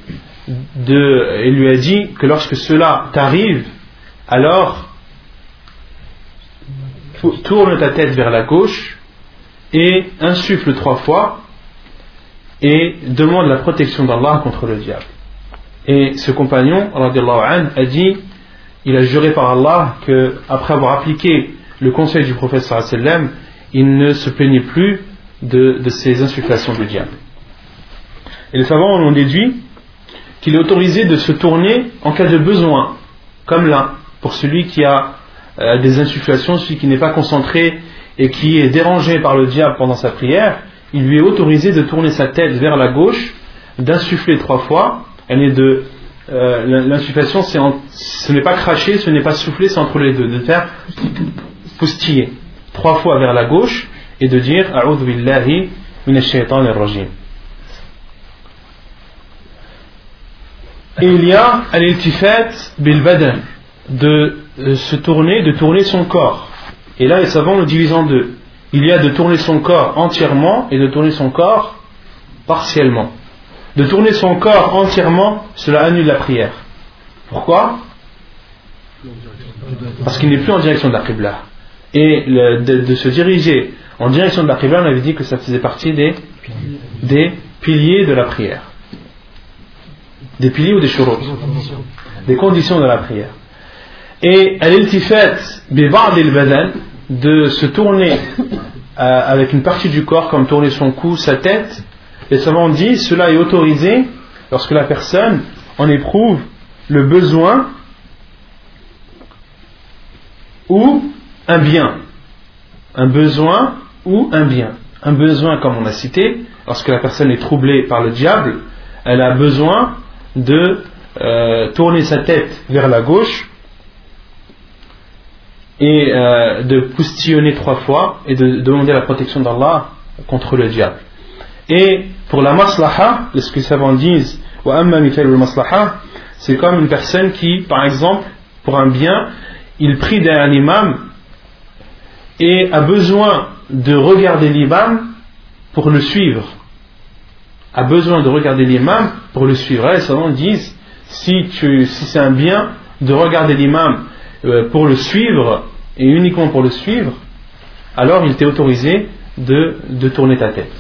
A: de, il lui a dit que lorsque cela t'arrive, alors tourne ta tête vers la gauche et insuffle trois fois et demande la protection d'Allah contre le diable. Et ce compagnon, an, a dit, il a juré par Allah que après avoir appliqué le conseil du prophète il ne se plaignait plus de, de ces insufflations du diable. Et les savants en déduit qu'il est autorisé de se tourner en cas de besoin, comme là, pour celui qui a euh, des insufflations, celui qui n'est pas concentré et qui est dérangé par le diable pendant sa prière, il lui est autorisé de tourner sa tête vers la gauche, d'insuffler trois fois, elle de euh, l'insufflation, ce n'est pas cracher, ce n'est pas souffler, c'est entre les deux, de faire poustiller trois fois vers la gauche et de dire A'udhu billahi minash rajim Et il y a al-iltifat bil de euh, se tourner, de tourner son corps. Et là, les savants le divisent en deux. Il y a de tourner son corps entièrement et de tourner son corps partiellement. De tourner son corps entièrement, cela annule la prière. Pourquoi? Parce qu'il n'est plus en direction de la Qibla. Et de, se diriger en direction de la Qibla, on avait dit que ça faisait partie des piliers de la prière. Des piliers ou des shurut Des conditions de la prière. Et al-iltifat bi badan de se tourner euh, avec une partie du corps comme tourner son cou, sa tête, les savants disent cela est autorisé lorsque la personne en éprouve le besoin ou un bien. Un besoin ou un bien. Un besoin, comme on a cité, lorsque la personne est troublée par le diable, elle a besoin de euh, tourner sa tête vers la gauche et euh, de poustillonner trois fois et de demander la protection d'Allah contre le diable. Et pour la maslaha, ce que les savants disent, c'est comme une personne qui, par exemple, pour un bien, il prie derrière l'imam et a besoin de regarder l'imam pour le suivre. A besoin de regarder l'imam pour le suivre. les savants disent, si, si c'est un bien, de regarder l'imam euh, pour le suivre et uniquement pour le suivre, alors il t'est autorisé de, tourner ta tête.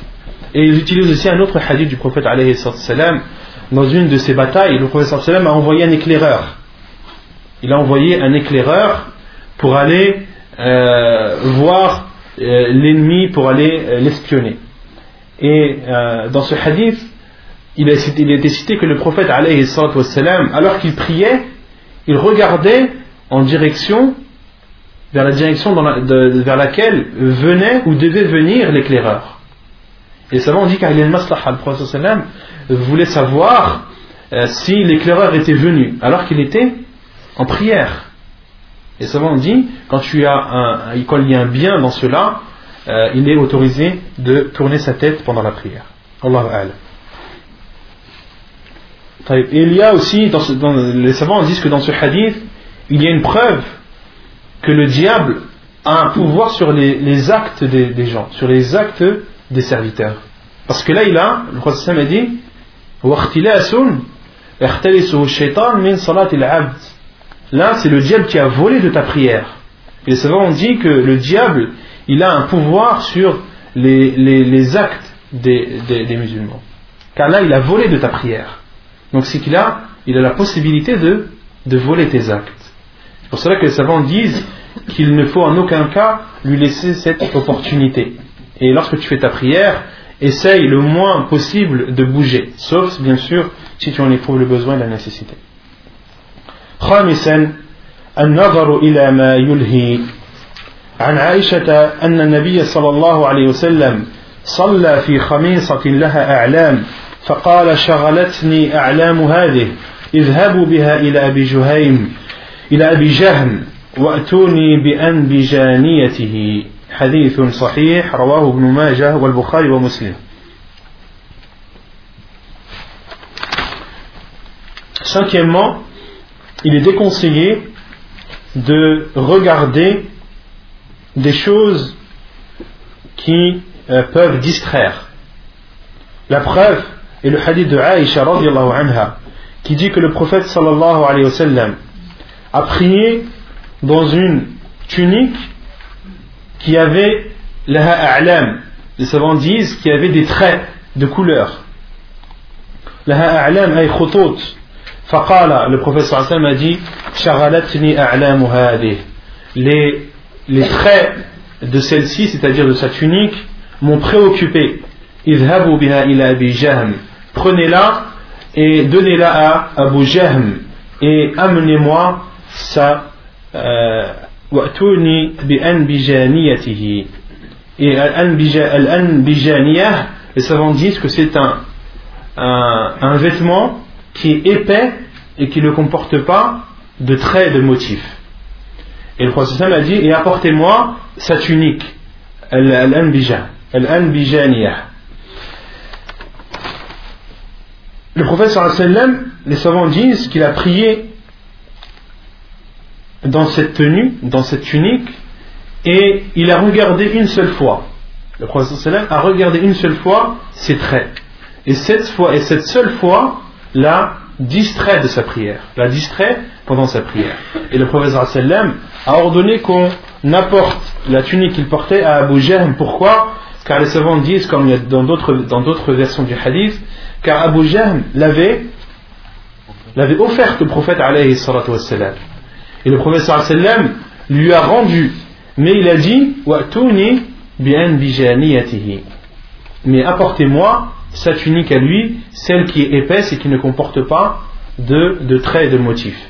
A: Et ils utilisent aussi un autre hadith du prophète salam dans une de ses batailles. Le prophète salam a envoyé un éclaireur. Il a envoyé un éclaireur pour aller euh, voir euh, l'ennemi, pour aller l'espionner. Et dans ce hadith, il a, il été cité que le prophète salam, alors qu'il priait, il regardait en direction vers la direction vers laquelle venait ou devait venir l'éclaireur. Et savants ont dit qu'il y a une maslaha. Le prophète voulait savoir euh, si l'éclaireur était venu alors qu'il était en prière. Et savants ont dit quand, tu as un, quand il y a un bien dans cela, euh, il est autorisé de tourner sa tête pendant la prière. Allah Et il y a aussi, les savants disent que dans ce hadith, il y a une preuve que le diable a un pouvoir sur les, actes des, gens, sur les actes des serviteurs. Parce que là, il a, le prophète a dit Là, c'est le diable qui a volé de ta prière. Les savants ont dit que le diable, il a un pouvoir sur les, les, actes des, des, musulmans. Car là, il a volé de ta prière. Donc, c'est qu'il a, il a la possibilité de, de voler tes actes. C'est pour cela que les savants disent qu'il ne faut en aucun cas lui laisser cette opportunité. Et lorsque tu fais ta prière, essaye le moins possible de bouger, sauf bien sûr si tu en éprouves le besoin et la nécessité. عن عائشة أن النبي صلى الله عليه وسلم صلى في خميصة لها أعلام فقال شغلتني أعلام هذه اذهبوا بها إلى أبي جهيم إلى أبي جهم وأتوني بأنبجانيته حديث صحيح رواه ابن ماجه والبخاري ومسلم. Cinquièmement, il est déconseillé de regarder des choses qui euh, peuvent distraire. La preuve est le hadith de Aïcha anha qui dit que le prophète sallallahu alayhi wa sallam a prié dans une tunique qui avait laha a'lam. Les savants disent qu'il y avait des traits de couleur. Laha a'lam ay. Faqala, le professeur Hassan a dit Shaghalatni a'lamu hadih. Les, les traits de celle-ci, c'est-à-dire de sa tunique, m'ont préoccupé. Prenez-la et donnez-la à Abu Jahm et amenez-moi sa euh. Et al-anbijaniyah, les savants disent que c'est un, un, un vêtement qui est épais et qui ne comporte pas de traits de motifs. Et le prophète a dit Et apportez-moi sa tunique, al-anbija, al-anbijaniyah. Le prophète les savants disent qu'il a prié dans cette tenue, dans cette tunique, et il a regardé une seule fois. Le prophète a regardé une seule fois ses traits. Et cette fois, et cette seule fois, l'a distrait de sa prière, l'a distrait pendant sa prière. Et le prophète sallam a ordonné qu'on apporte la tunique qu'il portait à Abu Jahm. Pourquoi? Car les savants disent, comme dans d'autres versions du hadith, car Abu Jahm l'avait offerte au prophète alayhi. Et le prophète sallam lui a rendu, mais il a dit. Mais apportez-moi sa tunique à lui, celle qui est épaisse et qui ne comporte pas de, de traits et de motifs.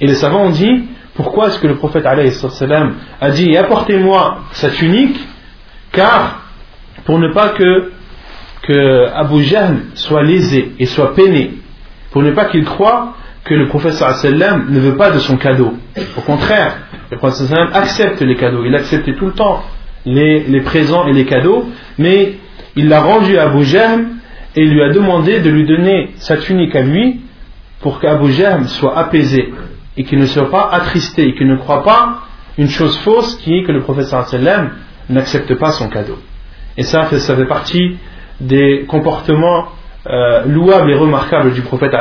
A: Et les savants ont dit pourquoi est-ce que le prophète a dit apportez-moi sa tunique car pour ne pas que que Abu Jahl soit lésé et soit peiné, pour ne pas qu'il croie que le sallam ne veut pas de son cadeau. Au contraire, le sallam accepte les cadeaux, il acceptait tout le temps les, les présents et les cadeaux, mais il l'a rendu à Abu Jahl et lui a demandé de lui donner sa tunique à lui pour qu'Abu Jahl soit apaisé et qu'il ne soit pas attristé et qu'il ne croit pas une chose fausse qui est que le professeur sallam n'accepte pas son cadeau. Et ça, ça fait partie des comportements euh, louables et remarquables du prophète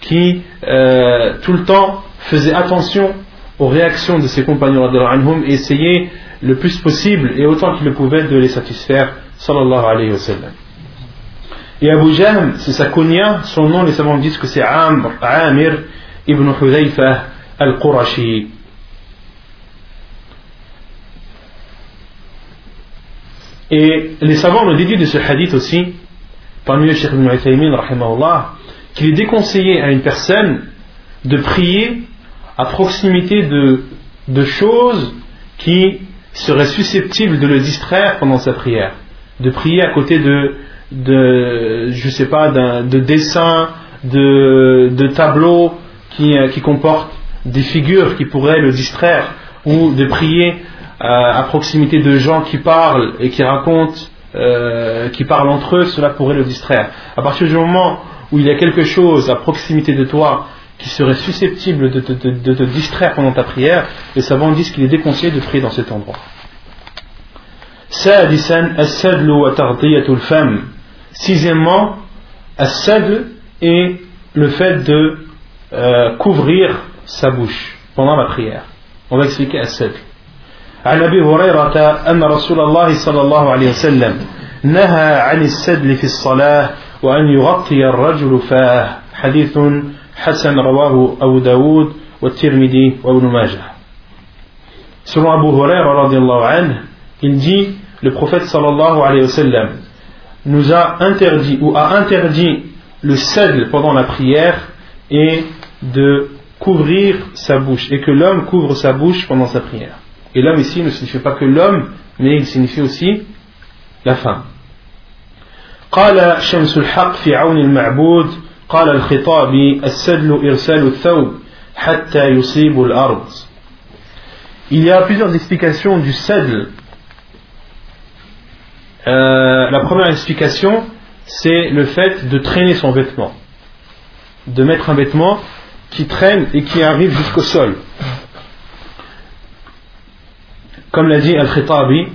A: qui euh, tout le temps faisait attention aux réactions de ses compagnons et essayait le plus possible et autant qu'il le pouvait de les satisfaire sallallahu alayhi wa sallam. Et Abu Jahm, c'est sa kunya, son nom, les savants disent que c'est Amir ibn Hudayfa al-Qurashi. Et les savants ont déduit de ce hadith aussi, parmi eux Cheikh ibn Uthaymin, qu'il est déconseillé à une personne de prier à proximité de, de choses qui seraient susceptibles de le distraire pendant sa prière. De prier à côté de, de je sais pas, de dessins, de, de tableaux qui, qui comportent des figures qui pourraient le distraire, ou de prier euh, à proximité de gens qui parlent et qui racontent, euh, qui parlent entre eux, cela pourrait le distraire. À partir du moment où il y a quelque chose à proximité de toi qui serait susceptible de, te distraire pendant ta prière, les savants disent qu'il est déconseillé de prier dans cet endroit. Sixièmement, est le fait de Euh, couvrir sa bouche pendant la prière. On va expliquer à cette. عن أبي هريرة أن رسول الله صلى الله عليه وسلم نهى عن السدل في الصلاة وأن يغطي الرجل فاه حديث حسن رواه أبو داود والترمذي وابن ماجه سر ابو هريره رضي الله عنه il dit le صلى الله عليه وسلم نزا أنتردي interdit ou a interdit pendant la prière et de couvrir sa bouche et que l'homme couvre sa bouche pendant sa prière. Et l'homme ici ne signifie pas que l'homme, mais il signifie aussi la femme. قال شمس الحق في عون المعبود قال الخطابي السدل إرسال الثوب حتى يصيب الأرض Il y a plusieurs explications du sedl. Euh, la première explication, c'est le fait de traîner son vêtement. De mettre un vêtement qui traîne et qui arrive jusqu'au sol comme l'a dit Al-Khitabi,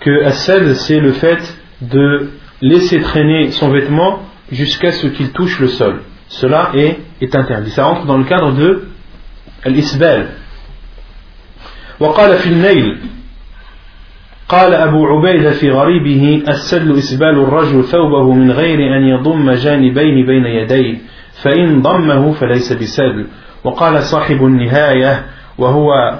A: que Assad, c'est le fait de laisser traîner son vêtement jusqu'à ce qu'il touche le sol. Cela est, est interdit. Ça rentre dans le cadre de l'isbal. وقال في النيل قال أبو عبيدة في غريبه السدل إسبال الرجل ثوبه من غير أن يضم جانبين بين يديه فإن ضمه فليس بسدل وقال صاحب النهاية وهو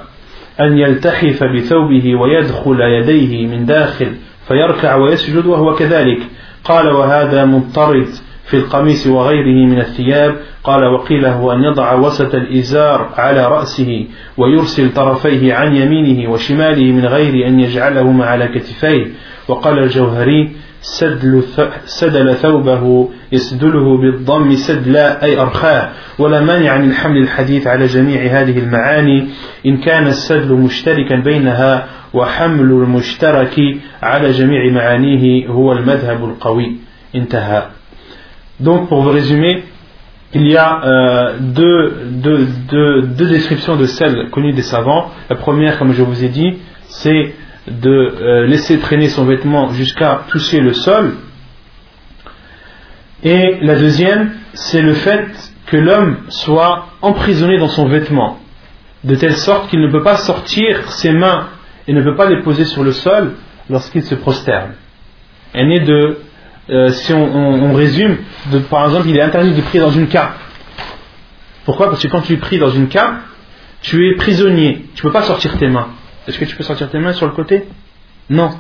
A: أن يلتحف بثوبه ويدخل يديه من داخل فيركع ويسجد وهو كذلك. قال وهذا مضطرد في القميص وغيره من الثياب. قال وقيل هو أن يضع وسط الإزار على رأسه ويرسل طرفيه عن يمينه وشماله من غير أن يجعلهما على كتفيه. وقال الجوهري سدل, ثوبه يسدله بالضم سدلا أي أرخاه ولا مانع من حمل الحديث على جميع هذه المعاني. إن كان السدل مشتركا بينها وحمل المشترك على جميع معانيه هو المذهب القوي. انتهى. Donc pour vous résumer, il y a euh, deux, deux, deux, deux descriptions de celles connues des savants. La première, comme je vous ai dit, c'est de euh, laisser traîner son vêtement jusqu'à toucher le sol. Et la deuxième, c'est le fait que l'homme soit emprisonné dans son vêtement, de telle sorte qu'il ne peut pas sortir ses mains et ne peut pas les poser sur le sol lorsqu'il se prosterne. Elle est de, euh, si on, résume, par exemple, il est interdit de prier dans une cape. Pourquoi? Parce que quand tu pries dans une cape, tu es prisonnier, tu ne peux pas sortir tes mains. Est-ce que tu peux sortir tes mains sur le côté Non.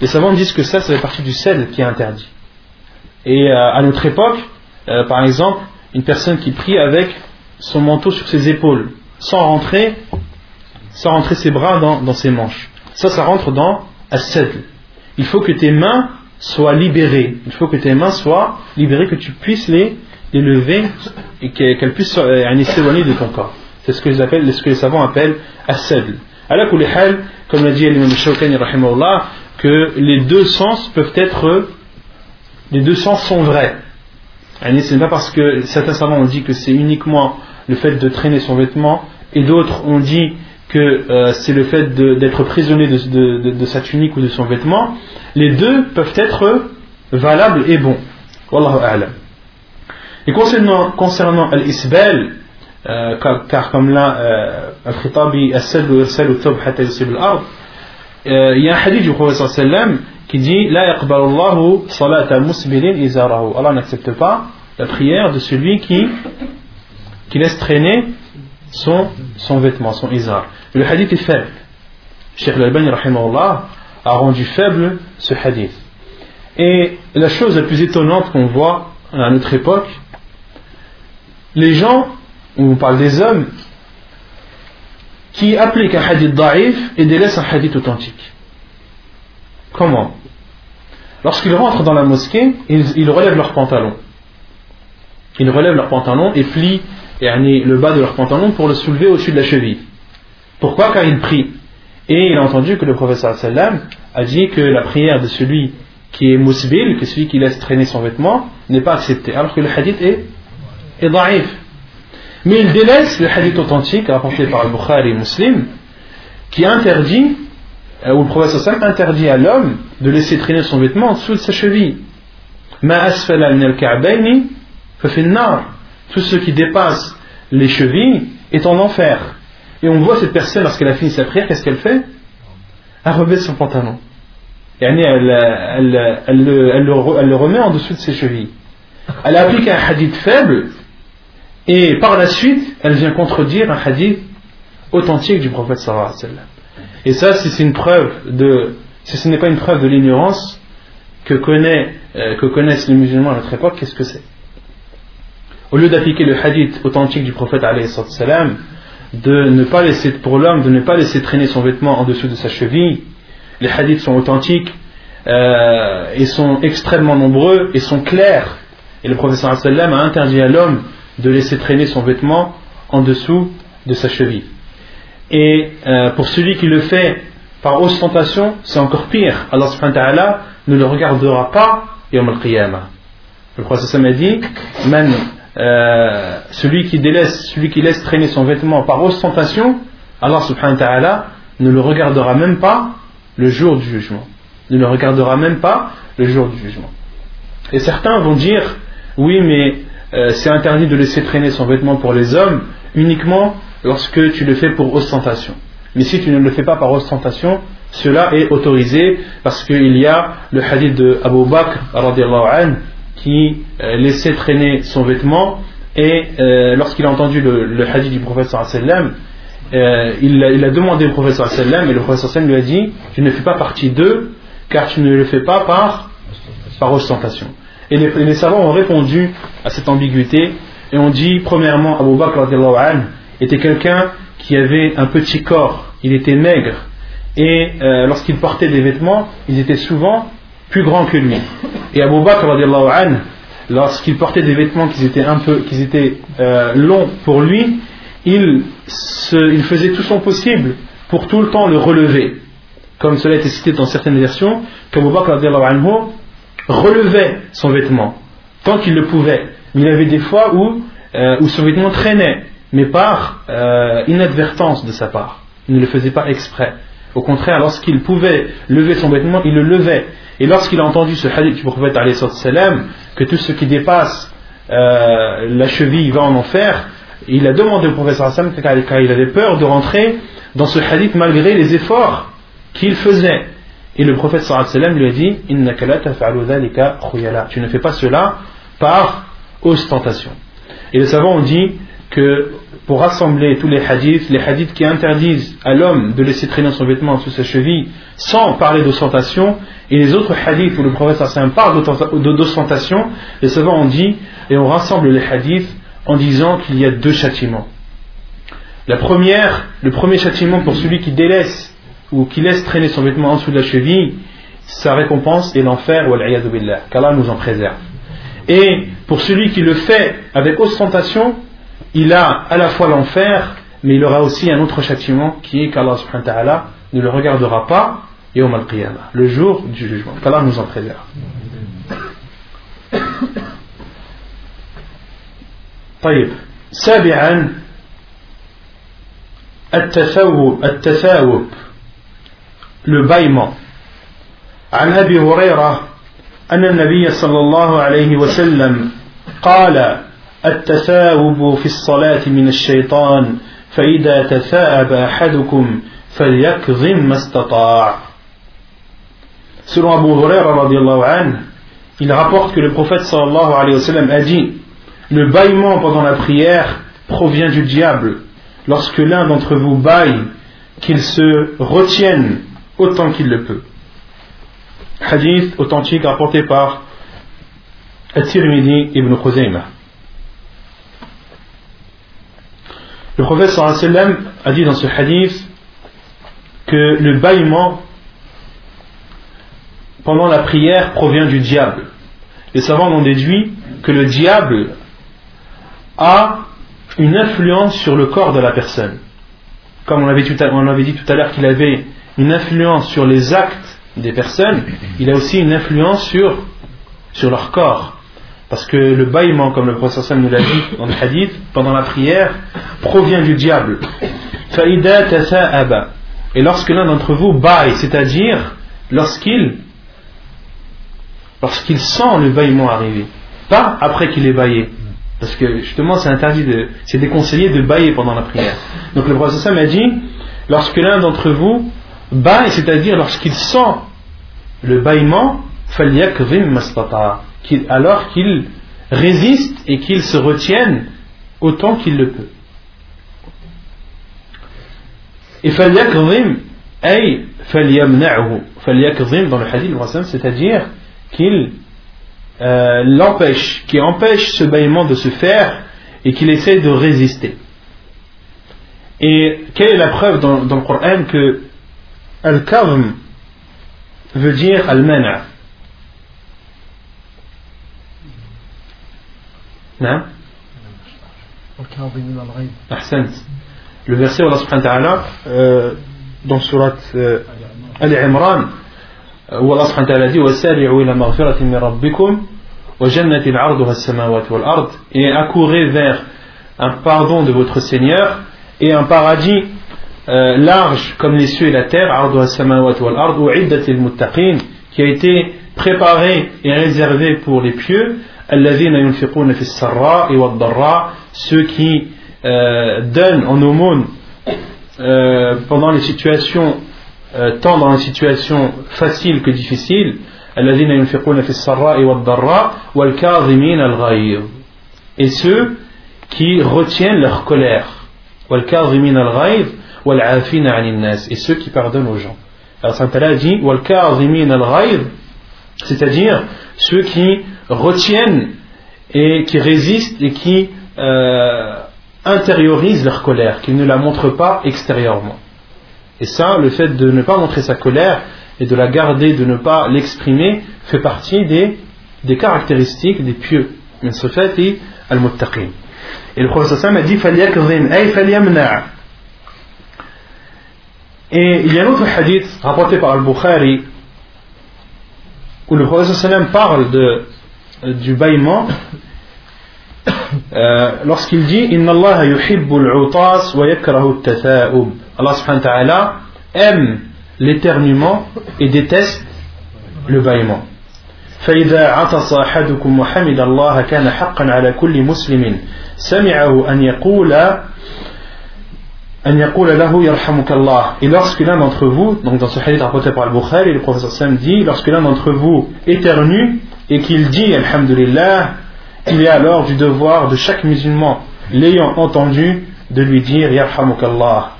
A: Les savants disent que ça, ça fait partie du sel qui est interdit. Et euh, à notre époque, euh, par exemple, une personne qui prie avec son manteau sur ses épaules, sans rentrer, sans rentrer ses bras dans, dans ses manches. Ça, ça rentre dans as-sadl. Il faut que tes mains soient libérées. Il faut que tes mains soient libérées, que tu puisses les, lever et que- qu'elles puissent euh, s'éloigner de ton corps. C'est ce que, les savants appellent as-sadl. Hal, comme l'a dit l'imam Shawkani que les deux sens peuvent être les deux sens sont vrais. Ce n'est pas parce que certains savants ont dit que c'est uniquement le fait de traîner son vêtement et d'autres ont dit que euh, c'est le fait d'être prisonnier de, sa tunique ou de son vêtement. Les deux peuvent être valables et bons. Wallahu a'lam. Et concernant, concernant al-isbal, car, car comme là, euh, al-khitabi euh, il y a un hadith du prophète sallam qui dit La yaqbalullahu salata musbilin izarahu. Allah n'accepte pas la prière de celui qui, qui laisse traîner son, son vêtement, son izar. Le hadith est faible. Cheikh Al-Albani a rendu faible ce hadith. Et la chose la plus étonnante qu'on voit à notre époque, les gens, on parle des hommes, qui appliquent un hadith daif et délaissent un hadith authentique. Comment? Lorsqu'ils rentrent dans la mosquée, ils, relèvent leurs pantalons. Ils relèvent leurs pantalons et plient yani, le bas de leurs pantalons pour le soulever au-dessus de la cheville. Pourquoi? Car ils prient. Et il a entendu que le professeur sallam a dit que la prière de celui qui est musbil, que celui qui laisse traîner son vêtement, n'est pas acceptée. Alors que le hadith est, est. Mais il délaisse le hadith authentique rapporté par Al-Bukhari et Muslim qui interdit, euh, où le professeur sallam interdit à l'homme de laisser traîner son vêtement en dessous de sa cheville. Tout ce qui dépasse les chevilles est en enfer. Et on voit cette personne lorsqu'elle a fini sa prière, qu'est-ce qu'elle fait? Elle rebaisse son pantalon. Elle, elle le remet en dessous de ses chevilles. Elle applique un hadith faible et par la suite, elle vient contredire un hadith authentique du prophète sallallahu alayhi wa sallam. Et ça, si une preuve de, si ce n'est pas une preuve de l'ignorance que, connaît, euh, que connaissent les musulmans à notre époque, qu'est-ce que c'est? Au lieu d'appliquer le hadith authentique du prophète alayhi salam, de ne pas laisser, pour l'homme, de ne pas laisser traîner son vêtement en dessous de sa cheville, les hadiths sont authentiques euh, et sont extrêmement nombreux et sont clairs. Et le prophète sallam a interdit à l'homme de laisser traîner son vêtement en dessous de sa cheville. Et euh, pour celui qui le fait par ostentation, c'est encore pire. Allah subhanahu wa ta'ala ne le regardera pas yawm al-qiyamah. Le prophète a dit Man, euh, celui, qui délaisse, celui qui laisse traîner son vêtement par ostentation, Allah subhanahu wa ta'ala ne le regardera même pas le jour du jugement. Ne le regardera même pas le jour du jugement. Et certains vont dire oui, mais euh, c'est interdit de laisser traîner son vêtement pour les hommes uniquement lorsque tu le fais pour ostentation. Mais si tu ne le fais pas par ostentation, cela est autorisé parce qu'il y a le hadith de Abu Bakr anhu, qui euh, laissait traîner son vêtement et euh, lorsqu'il a entendu le, hadith du prophète sallam, il, a- demandé au professeur sallam et le professeur sallam lui a dit Tu ne fais pas partie d'eux car tu ne le fais pas par, par ostentation. Et les, savants ont répondu à cette ambiguïté et ont dit premièrement Abu Bakr était quelqu'un qui avait un petit corps, il était maigre et euh, lorsqu'il portait des vêtements, ils étaient souvent plus grands que lui. Et Abu Bakr lorsqu'il portait des vêtements qui étaient un peu qui étaient euh, longs pour lui, il, faisait tout son possible pour tout le temps le relever. Comme cela a été cité dans certaines versions, qu'Abu Bakr relevait son vêtement tant qu'il le pouvait. Il avait des fois où, euh, où son vêtement traînait, mais par euh, inadvertance de sa part. Il ne le faisait pas exprès. Au contraire, lorsqu'il pouvait lever son vêtement, il le levait. Et lorsqu'il a entendu ce hadith du prophète salam, que tout ce qui dépasse euh, la cheville va en enfer, il a demandé au prophète sallam car car il avait peur de rentrer dans ce hadith malgré les efforts qu'il faisait. Et le prophète sallam lui a dit. Tu ne fais pas cela par ostentation. Et les savants ont dit que pour rassembler tous les hadiths, les hadiths qui interdisent à l'homme de laisser traîner son vêtement sous sa cheville sans parler d'ostentation, et les autres hadiths où le prophète sallam parle d'ostentation, les savants ont dit, et on rassemble les hadiths en disant qu'il y a deux châtiments. La première, le premier châtiment pour celui qui délaisse ou qui laisse traîner son vêtement en dessous de la cheville, sa récompense est l'enfer, ou billah, qu'Allah nous en préserve. Et pour celui qui le fait avec ostentation, il a à la fois l'enfer, mais il aura aussi un autre châtiment qui est qu'Allah subhanahu wa ta'ala ne le regardera pas et au qiyamah le jour du jugement. Qu'Allah nous en préserve. طيب سابعا التثوب التثاوب le bâillement عن أبي هريرة أن النبي صلى الله عليه وسلم قال التثاوب في الصلاة من الشيطان فإذا تثاءب أحدكم فليكظم ما استطاع Selon Abu Huraira radiallahu anhu, il rapporte que le prophète sallallahu alayhi wa sallam a dit Le bâillement pendant la prière provient du diable. Lorsque l'un d'entre vous baille, qu'il se retienne autant qu'il le peut. Hadith authentique rapporté par At-Tirmidhi ibn Khuzayma. Le prophète sallam a dit dans ce hadith que le bâillement pendant la prière provient du diable. Les savants ont déduit que le diable a une influence sur le corps de la personne. Comme on avait dit tout à l'heure qu'il avait une influence sur les actes des personnes, il a aussi une influence sur, sur leur corps. Parce que le bâillement, comme le professeur nous l'a dit dans le hadith, pendant la prière, provient du diable. Et lorsque l'un d'entre vous baille, c'est-à-dire lorsqu'il lorsqu'il sent le bâillement arriver, pas après qu'il ait baillé. Parce que justement, c'est interdit de, c'est déconseillé de bailler pendant la prière. Donc le professeur m'a dit, lorsque l'un d'entre vous baille, c'est-à-dire lorsqu'il sent le bâillement, alors qu'il résiste et qu'il se retienne autant qu'il le peut. Et فليكظم أي فليمنعه فليكظم dans le hadith le c'est-à-dire qu'il euh, l'empêche, qui empêche ce bâillement de se faire et qu'il essaie de résister. Et quelle est la preuve dans, dans le Coran que Al-Kazm veut dire Al-Mana Non. Le verset Allah subhanahu wa ta'ala euh, dans surat euh, Al-Imran où Allah subhanahu wa ta'ala dit وَسَارِعُوا إِلَى مَغْفِرَةٍ مِّن رَبِّكُمْ وَجَنَّةٍ عَرْضُهَا السَّمَاوَاتُ وَالْأَرْضِ et accourez vers un pardon de votre Seigneur et un paradis Euh, large comme les cieux et la terre, qui a été préparé et réservé pour les pieux, ceux qui euh, donnent en aumône euh, pendant les situations, euh, tant dans les situations faciles que difficiles, et ceux qui retiennent leur colère et ceux qui pardonnent aux gens. Alors Saint Allah dit c'est-à-dire ceux qui retiennent et qui résistent et qui euh, intériorisent leur colère, qui ne la montrent pas extérieurement. Et ça, le fait de ne pas montrer sa colère et de la garder, de ne pas l'exprimer, fait partie des, des caractéristiques des pieux. Et le prophète a dit Et il y a un autre hadith rapporté par Al-Bukhari où le prophète parle de, du bâillement euh, lorsqu'il dit Inna Allah yuhibbul utas wa yakrahu tatha'ub. Allah subhanahu wa ta'ala aime l'éternuement et déteste le bâillement. فإذا عطس أحدكم وحمد الله كان حقا على كل مسلم سمعه أن يقول Et lorsque l'un d'entre vous, donc dans ce hadith rapporté par Al-Bukhari, le professeur Sam dit, lorsque l'un d'entre vous éternue et qu'il dit Alhamdulillah, il est alors du devoir de chaque musulman, l'ayant entendu, de lui dire Yarhamukallah.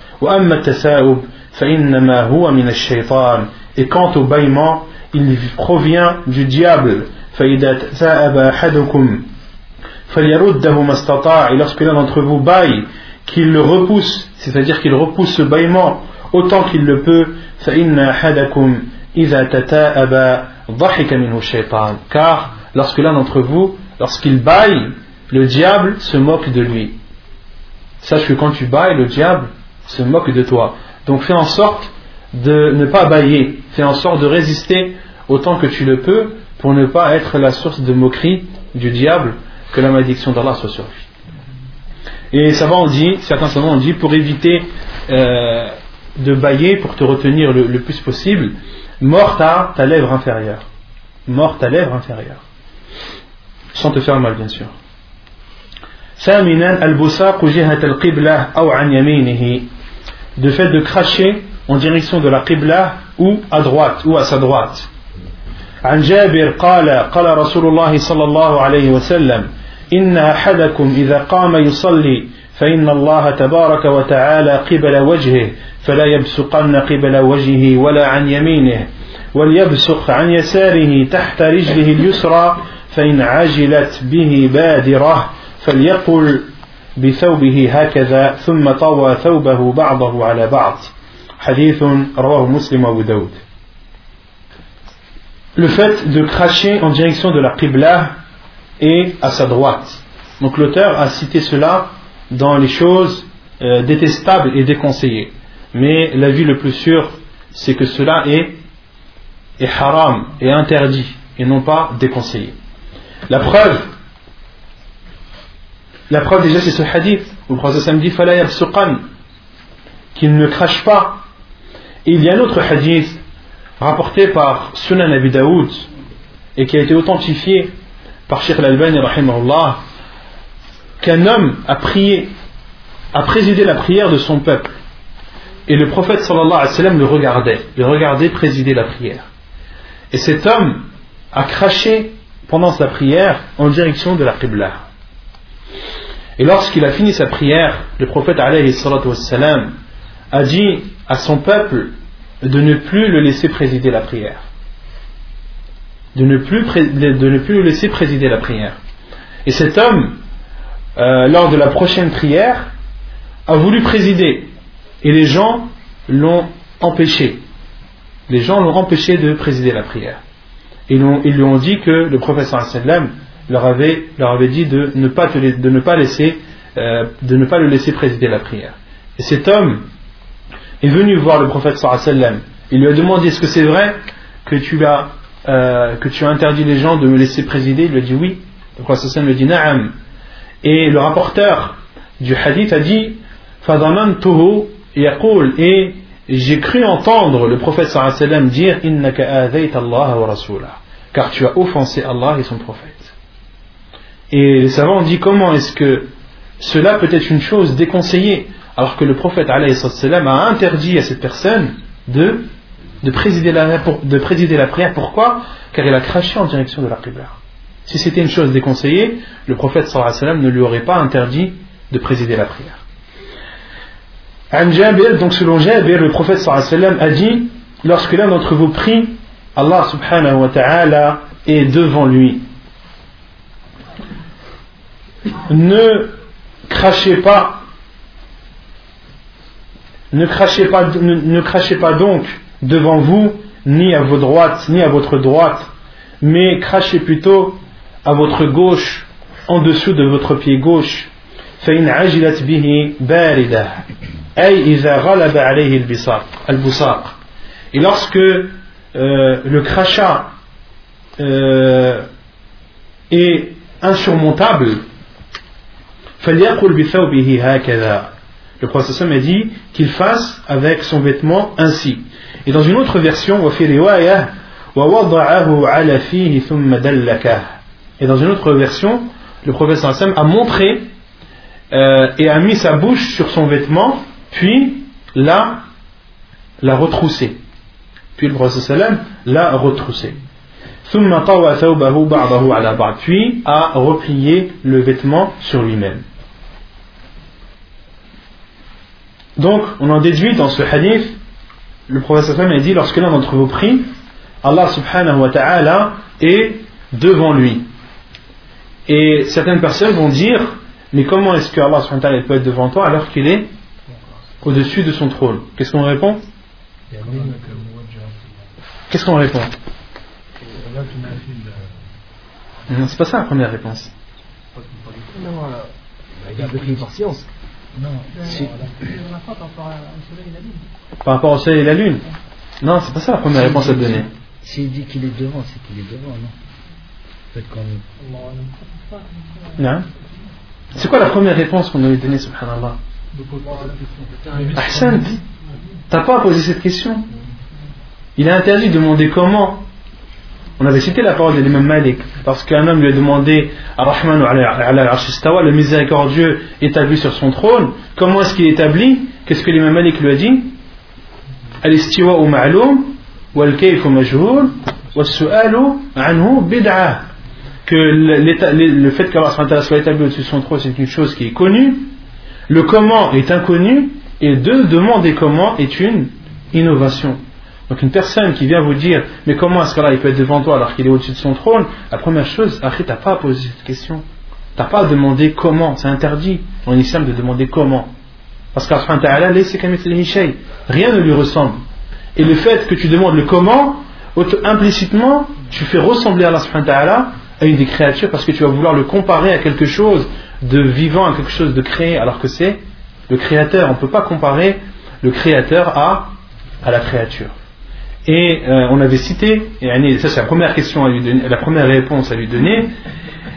A: Et quant au bâillement, il provient du diable. Et lorsque l'un d'entre vous baille qu'il le repousse, c'est-à-dire qu'il repousse le bâillement autant qu'il le peut, car lorsque l'un d'entre vous, lorsqu'il baille, le diable se moque de lui. Sache que quand tu bailles, le diable se moque de toi. Donc fais en sorte de ne pas bailler, fais en sorte de résister autant que tu le peux pour ne pas être la source de moquerie du diable, que la malédiction d'Allah soit sur lui. Et ça va, on dit, certains savants ont dit, pour éviter euh, de bailler, pour te retenir le, le plus possible, morte à ta lèvre inférieure. Morte à lèvre inférieure. Sans te faire mal, bien sûr. ثامنا البصاق جهة القبلة أو عن يمينه de fait de cracher en direction de la qibla ou à droite ou à sa droite عن جابر قال قال رسول الله صلى الله عليه وسلم إن أحدكم إذا قام يصلي فإن الله تبارك وتعالى قبل وجهه فلا يبسقن قبل وجهه ولا عن يمينه وليبسق عن يساره تحت رجله اليسرى فإن عجلت به بادرة فليقل بثوبه هكذا ثم طوى ثوبه بعضه على بعض. حديث رواه مسلم وأبو داود. Le fait de cracher en direction de la Qibla et à sa droite. Donc l'auteur a cité cela dans les choses euh, détestables et déconseillées. Mais l'avis le plus sûr, c'est que cela est, est haram et interdit et non pas déconseillé. La preuve, la preuve déjà c'est ce hadith où le prophète dit qu'il ne crache pas. Et il y a un autre hadith rapporté par Sunan Abi Daoud et qui a été authentifié par Sheikh Al-Albani qu'un homme a prié, a présidé la prière de son peuple. Et le prophète sallallahu alayhi wa sallam le regardait, le regardait présider la prière. Et cet homme a craché pendant sa prière en direction de la Qibla. Et lorsqu'il a fini sa prière, le prophète alayhi sallam a dit à son peuple de ne plus le laisser présider la prière. De ne plus, de ne plus le laisser présider la prière. Et cet homme, euh, lors de la prochaine prière, a voulu présider. Et les gens l'ont empêché. Les gens l'ont empêché de présider la prière. Et ils lui ont dit que le professeur sallam leur avait, leur avait dit de ne pas, de ne pas laisser, euh, de ne pas le laisser présider la prière. Et cet homme est venu voir le prophète sallam. Il lui a demandé est-ce que c'est vrai que tu as euh, que tu as interdit les gens de me laisser présider Il lui a dit oui. Le prophète sallam lui a dit na'am. Et le rapporteur du hadith a dit فضمنته يقول et j'ai cru entendre le prophète sallam dire innaka adayta Allah wa rasulah car tu as offensé Allah et son prophète. Et les savants ont dit comment est-ce que cela peut être une chose déconseillée alors que le prophète sallam a interdit à cette personne de, de présider la, de présider la prière. Pourquoi? Car il a craché en direction de la Qibla. Si c'était une chose déconseillée, le prophète alayhi ne lui aurait pas interdit de présider la prière. An Jabir, donc selon Jabir, le prophète alayhi a dit Lorsque l'un d'entre vous prie, Allah subhanahu wa ta'ala est devant lui. Ne crachez pas, ne crachez pas, ne crachez pas donc devant vous ni à votre droite ni à votre droite mais crachez plutôt à votre gauche en dessous de votre pied gauche فإن عجلت به باردة أي إذا غلب عليه البصاق البصاق et lorsque euh, le crachat euh, est insurmontable فليقل بثوبه هكذا le prophète a dit qu'il fasse avec son vêtement ainsi Et dans une autre version, et dans une autre version, le prophète a montré euh, et a mis sa bouche sur son vêtement, puis l'a, l'a retroussé. Puis le prophète l'a retroussé. Puis a replié le vêtement sur lui-même. Donc, on en déduit dans ce hadith le prophète a dit lorsque l'un d'entre vous prie, Allah subhanahu wa ta'ala est devant lui. Et certaines personnes vont dire mais comment est-ce que Allah peut être devant toi alors qu'il est au-dessus de son trône? Qu'est-ce qu'on répond? Qu'est-ce qu'on répond? Non, c'est pas ça la première réponse.
C: Non, il par science. Non,
A: par rapport au soleil et la lune. Non, c'est pas ça la première réponse à donner.
D: S'il dit qu'il est devant, c'est qu'il est devant, non?
A: Non. C'est quoi la première réponse qu'on avait donnée, subhanallah? Ahsan, t'as pas posé cette question? Il a interdit de demander comment. On avait cité la parole de l'imam Malik, parce qu'un homme lui a demandé Ar-Rahman le miséricordieux établi sur son trône, comment est-ce qu'il est établi? Qu'est-ce que l'imam Malik lui a dit? Al-istiwa ma'loum, wal-kayf majhul, wal-su'alu anhu bid'ah que le fait qu'Allah soit établi au-dessus de son trône, c'est une chose qui est connue, le comment est inconnu, et deux, demander comment est une innovation. Donc une personne qui vient vous dire, mais comment est-ce qu'Allah peut être devant toi alors qu'il est au-dessus de son trône La première chose, tu n'as pas à poser cette question. Tu n'as pas à demander comment, c'est interdit en islam de demander comment. Parce qu'Allah, rien ne lui ressemble. Et le fait que tu demandes le comment, implicitement, tu fais ressembler Allah à une des créatures parce que tu vas vouloir le comparer à quelque chose de vivant, à quelque chose de créé, alors que c'est le créateur. On ne peut pas comparer le créateur à la créature. Et euh, on avait cité, et ça c'est la première question à lui donner, la première réponse à lui donner,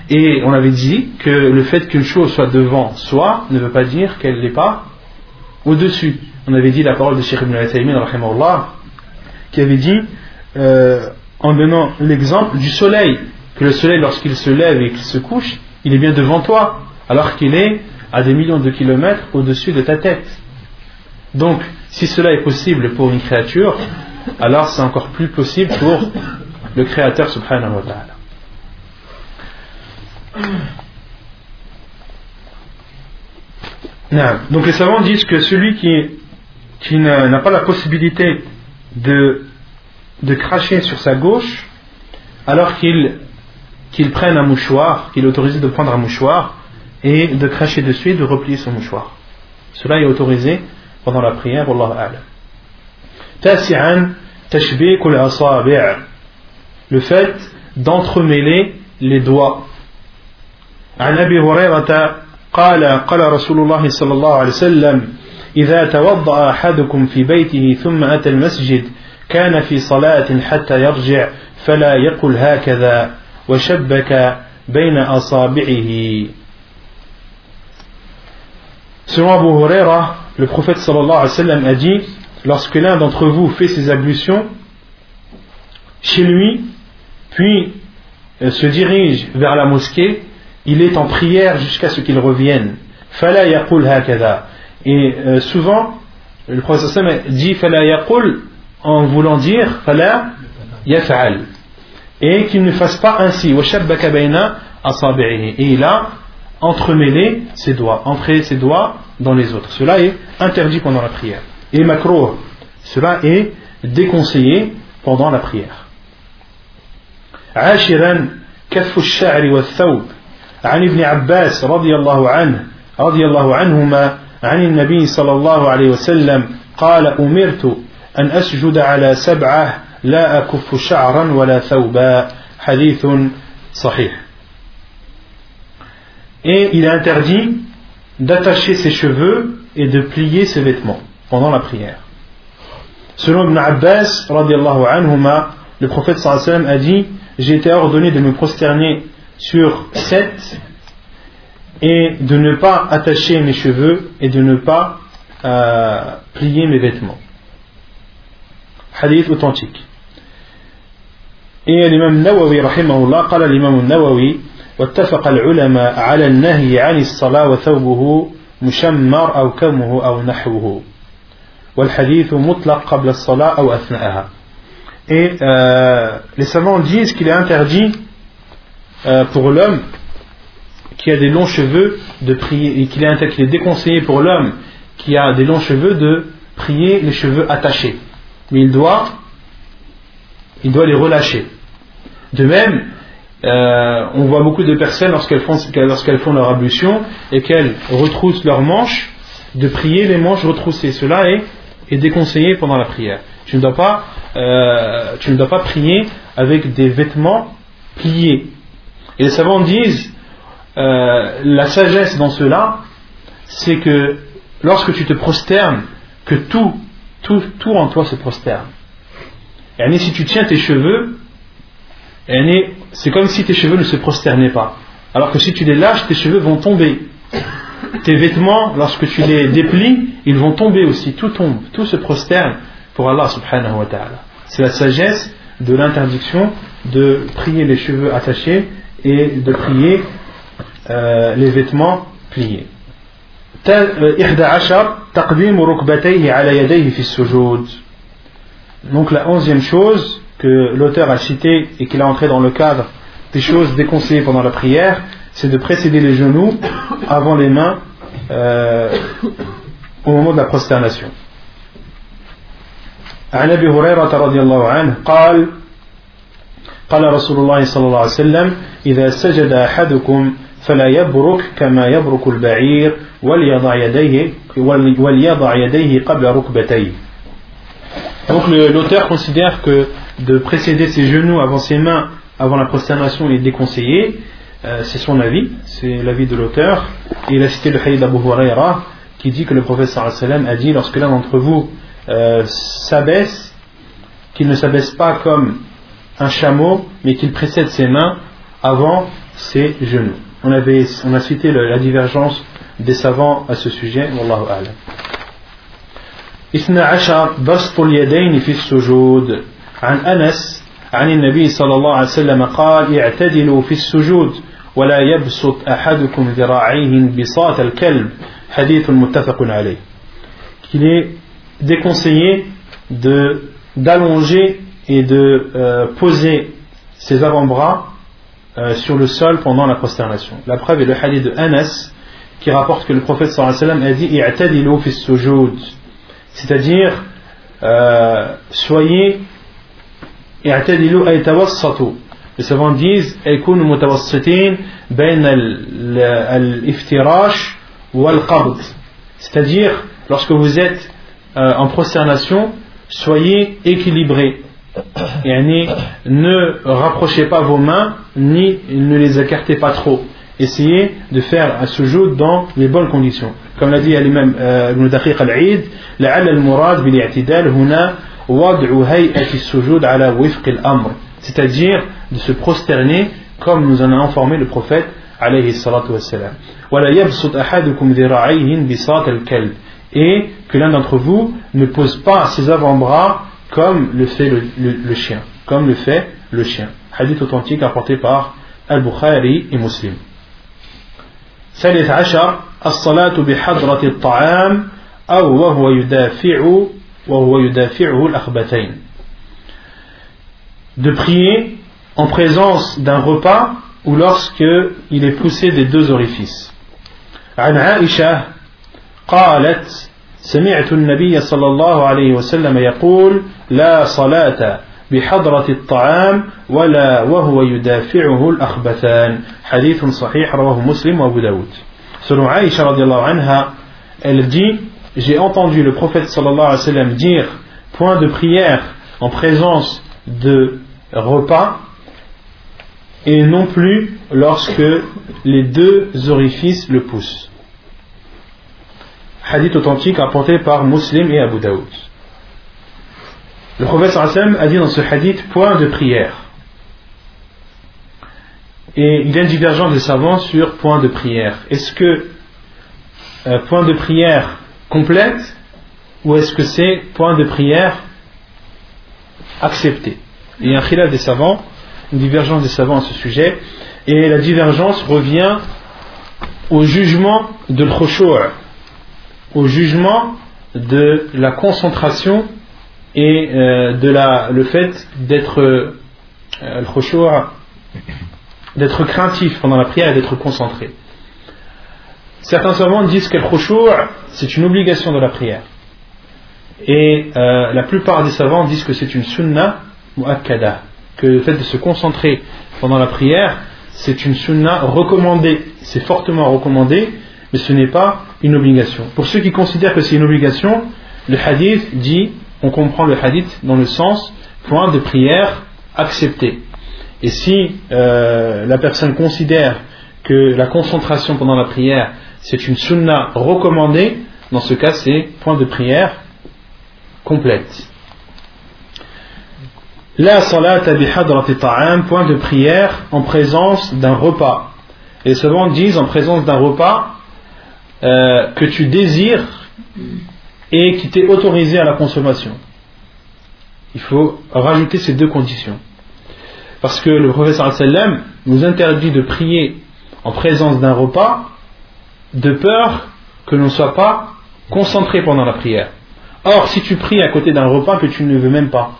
A: et on avait dit que le fait qu'une chose soit devant soi ne veut pas dire qu'elle n'est pas au-dessus. On avait dit la parole de Sheikh Ibn al qui avait dit, euh, en donnant l'exemple du soleil, que le soleil, lorsqu'il se lève et qu'il se couche, il est bien devant toi, alors qu'il est à des millions de kilomètres au-dessus de ta tête. Donc, si cela est possible pour une créature, alors c'est encore plus possible pour le Créateur subhanahu wa ta'ala. Donc les savants disent que celui qui, qui n'a pas la possibilité de, de cracher sur sa gauche, alors qu'il qu'il prenne un mouchoir, qu'il est autorisé de prendre un mouchoir et de cracher dessus et de replier son mouchoir. Cela est autorisé pendant la prière, Wallah a'lam. Le fait d'entremêler les doigts. عن أبي هريرة قال قال رسول الله صلى الله عليه وسلم إذا توضأ أحدكم في بيته ثم أتى المسجد كان في صلاة حتى يرجع فلا يقل هكذا Selon Abu Huraira, le prophète sallallahu alayhi wa sallam a dit Lorsque l'un d'entre vous fait ses ablutions chez lui, puis euh, se dirige vers la mosquée, il est en prière jusqu'à ce qu'il revienne. Fala yaqul hakada. Et euh, souvent, le prophète dit Fala yaqul en voulant dire Fala yaf'al et qu'il ne fasse pas ainsi. Et il a entremêler ses doigts, entrer ses doigts dans les autres. Cela est interdit pendant la prière Et makro, cela est déconseillé pendant la prière. عاشرا كف الشعر والثوب عن ابن عباس رضي الله عنه رضي الله عنهما عن النبي صلى الله عليه وسلم قال أمرت أن أسجد على سبعة لا أكف شعرا ولا ثوبا حديث صحيح Et il est interdit d'attacher ses cheveux et de plier ses vêtements pendant la prière. Selon Ibn Abbas, anhuma, le prophète sallam a dit J'ai été ordonné de me prosterner sur sept et de ne pas attacher mes cheveux et de ne pas euh, plier mes vêtements. Hadith authentique. Et l'imam Nawawi, rahimahullah, قال الإمام النووي واتفق العلماء على النهي عن الصلاة وثوبه مشمر أو كمه أو نحوه والحديث مطلق قبل الصلاة أو أثناءها Et euh, les savants disent qu'il est interdit euh, pour l'homme qui a des longs cheveux de prier, et qu'il est, qu est déconseillé pour l'homme qui a des longs cheveux de prier les cheveux attachés. Mais il doit, il doit les relâcher. De même, euh, on voit beaucoup de personnes lorsqu'elles font, lorsqu'elles font leur ablution et qu'elles retroussent leurs manches, de prier les manches retroussées. Cela est, est déconseillé pendant la prière. Tu ne dois pas, euh, tu ne dois pas prier avec des vêtements pliés. Et les savants disent, euh, la sagesse dans cela, c'est que lorsque tu te prosternes, que tout, tout, tout en toi se prosterne. Et si tu tiens tes cheveux, c'est comme si tes cheveux ne se prosternaient pas. Alors que si tu les lâches, tes cheveux vont tomber. Tes vêtements, lorsque tu les déplies, ils vont tomber aussi. Tout tombe, tout se prosterne pour Allah subhanahu wa ta'ala. C'est la sagesse de l'interdiction de prier les cheveux attachés et de prier euh, les vêtements pliés. Donc la onzième chose que l'auteur a cité et qu'il a entré dans le cadre des choses déconseillées pendant la prière, c'est de précéder les genoux avant les mains euh, au moment de la prosternation. عن ابي هريره رضي الله عنه قال قال رسول الله صلى الله عليه وسلم اذا سجد احدكم فلا يبرك كما يبرك البعير وليضع يديه وليضع يديه قبل ركبتيه Donc l'auteur considère que de précéder ses genoux avant ses mains avant la prosternation est déconseillé. Euh, c'est son avis, c'est l'avis de l'auteur. Et il a cité le hadith d'Abu Huraira qui dit que le prophète sallam a dit lorsque l'un d'entre vous euh, s'abaisse, qu'il ne s'abaisse pas comme un chameau, mais qu'il précède ses mains avant ses genoux. On, avait, on a cité le, la divergence des savants à ce sujet. Wallahu a'lam. اثنى عشر بسط اليدين في السجود عن أنس عن النبي صلى الله عليه وسلم قال اعتدلوا في السجود ولا يبسط أحدكم ذراعيه بساط الكلب حديث متفق عليه qu'il est déconseillé de d'allonger et de euh, poser ses avant-bras euh, sur le sol pendant la prosternation. La preuve est le hadith de Anas qui rapporte que le prophète sallallahu alayhi wa sallam a dit i'tadilu fi sujud c'est-à-dire euh, soyez i'tadilu ay tawassatu les savants disent yakunu mutawassitin bayna al-iftirash wal qabd c'est-à-dire lorsque vous êtes euh, en prosternation soyez équilibrés ne rapprochez pas vos mains ni ne les écartez pas trop essayez de faire un sujoud dans les bonnes conditions comme l'a dit l'imam euh, Ibn Daqiq al-Eid لعل المراد بالاعتدال هنا وضع هيئة السجود على وفق الأمر c'est-à-dire de se prosterner comme nous en a informé le prophète alayhi salatu wassalam ولا يبسط أحدكم ذراعيه بساط الكلب et que l'un d'entre vous ne pose pas ses avant-bras comme le fait le, le, le, chien, comme le fait le chien. Hadith authentique apporté par Al-Bukhari et Muslim. ثالث عشر الصلاة بحضرة الطعام أو وهو يدافع وهو يدافعه الأخبتين de prier en présence d'un repas ou lorsque il est poussé des deux orifices. عن عائشة قالت سمعت النبي صلى الله عليه وسلم يقول لا صلاة بحضرة الطعام ولا وهو يدافعه الأخبثان حديث صحيح رواه مسلم وابو داود Selon Aïcha radiallahu anha, elle dit J'ai entendu le prophète sallallahu alayhi wa sallam dire point de prière en présence de repas et non plus lorsque les deux orifices le poussent. Hadith authentique rapporté par Muslim et Abu Daoud. Le prophète a dit dans ce hadith point de prière. Et il y a une divergence des savants sur point de prière. Est-ce que euh, point de prière complète ou est-ce que c'est point de prière accepté? Il y a un khilaf des savants, une divergence des savants à ce sujet, et la divergence revient au jugement de l'khushu' au jugement de la concentration et euh, de la, le fait d'être euh, d'être craintif pendant la prière et d'être concentré. Certains savants disent que le c'est une obligation de la prière. Et euh, la plupart des savants disent que c'est une sunna mu'akkada, que le fait de se concentrer pendant la prière, c'est une sunna recommandée, c'est fortement recommandé, mais ce n'est pas une obligation. Pour ceux qui considèrent que c'est une obligation, le hadith dit, on comprend le hadith dans le sens point de prière accepté. Et si euh, la personne considère que la concentration pendant la prière c'est une sunna recommandée, dans ce cas c'est point de prière complète. La salat ta'am, point de prière en présence d'un repas. Et souvent disent en présence d'un repas euh, que tu désires et qui t'est autorisé à la consommation. Il faut rajouter ces deux conditions. Parce que le professeur sallam nous interdit de prier en présence d'un repas de peur que l'on ne soit pas concentré pendant la prière. Or, si tu pries à côté d'un repas que tu ne veux même pas,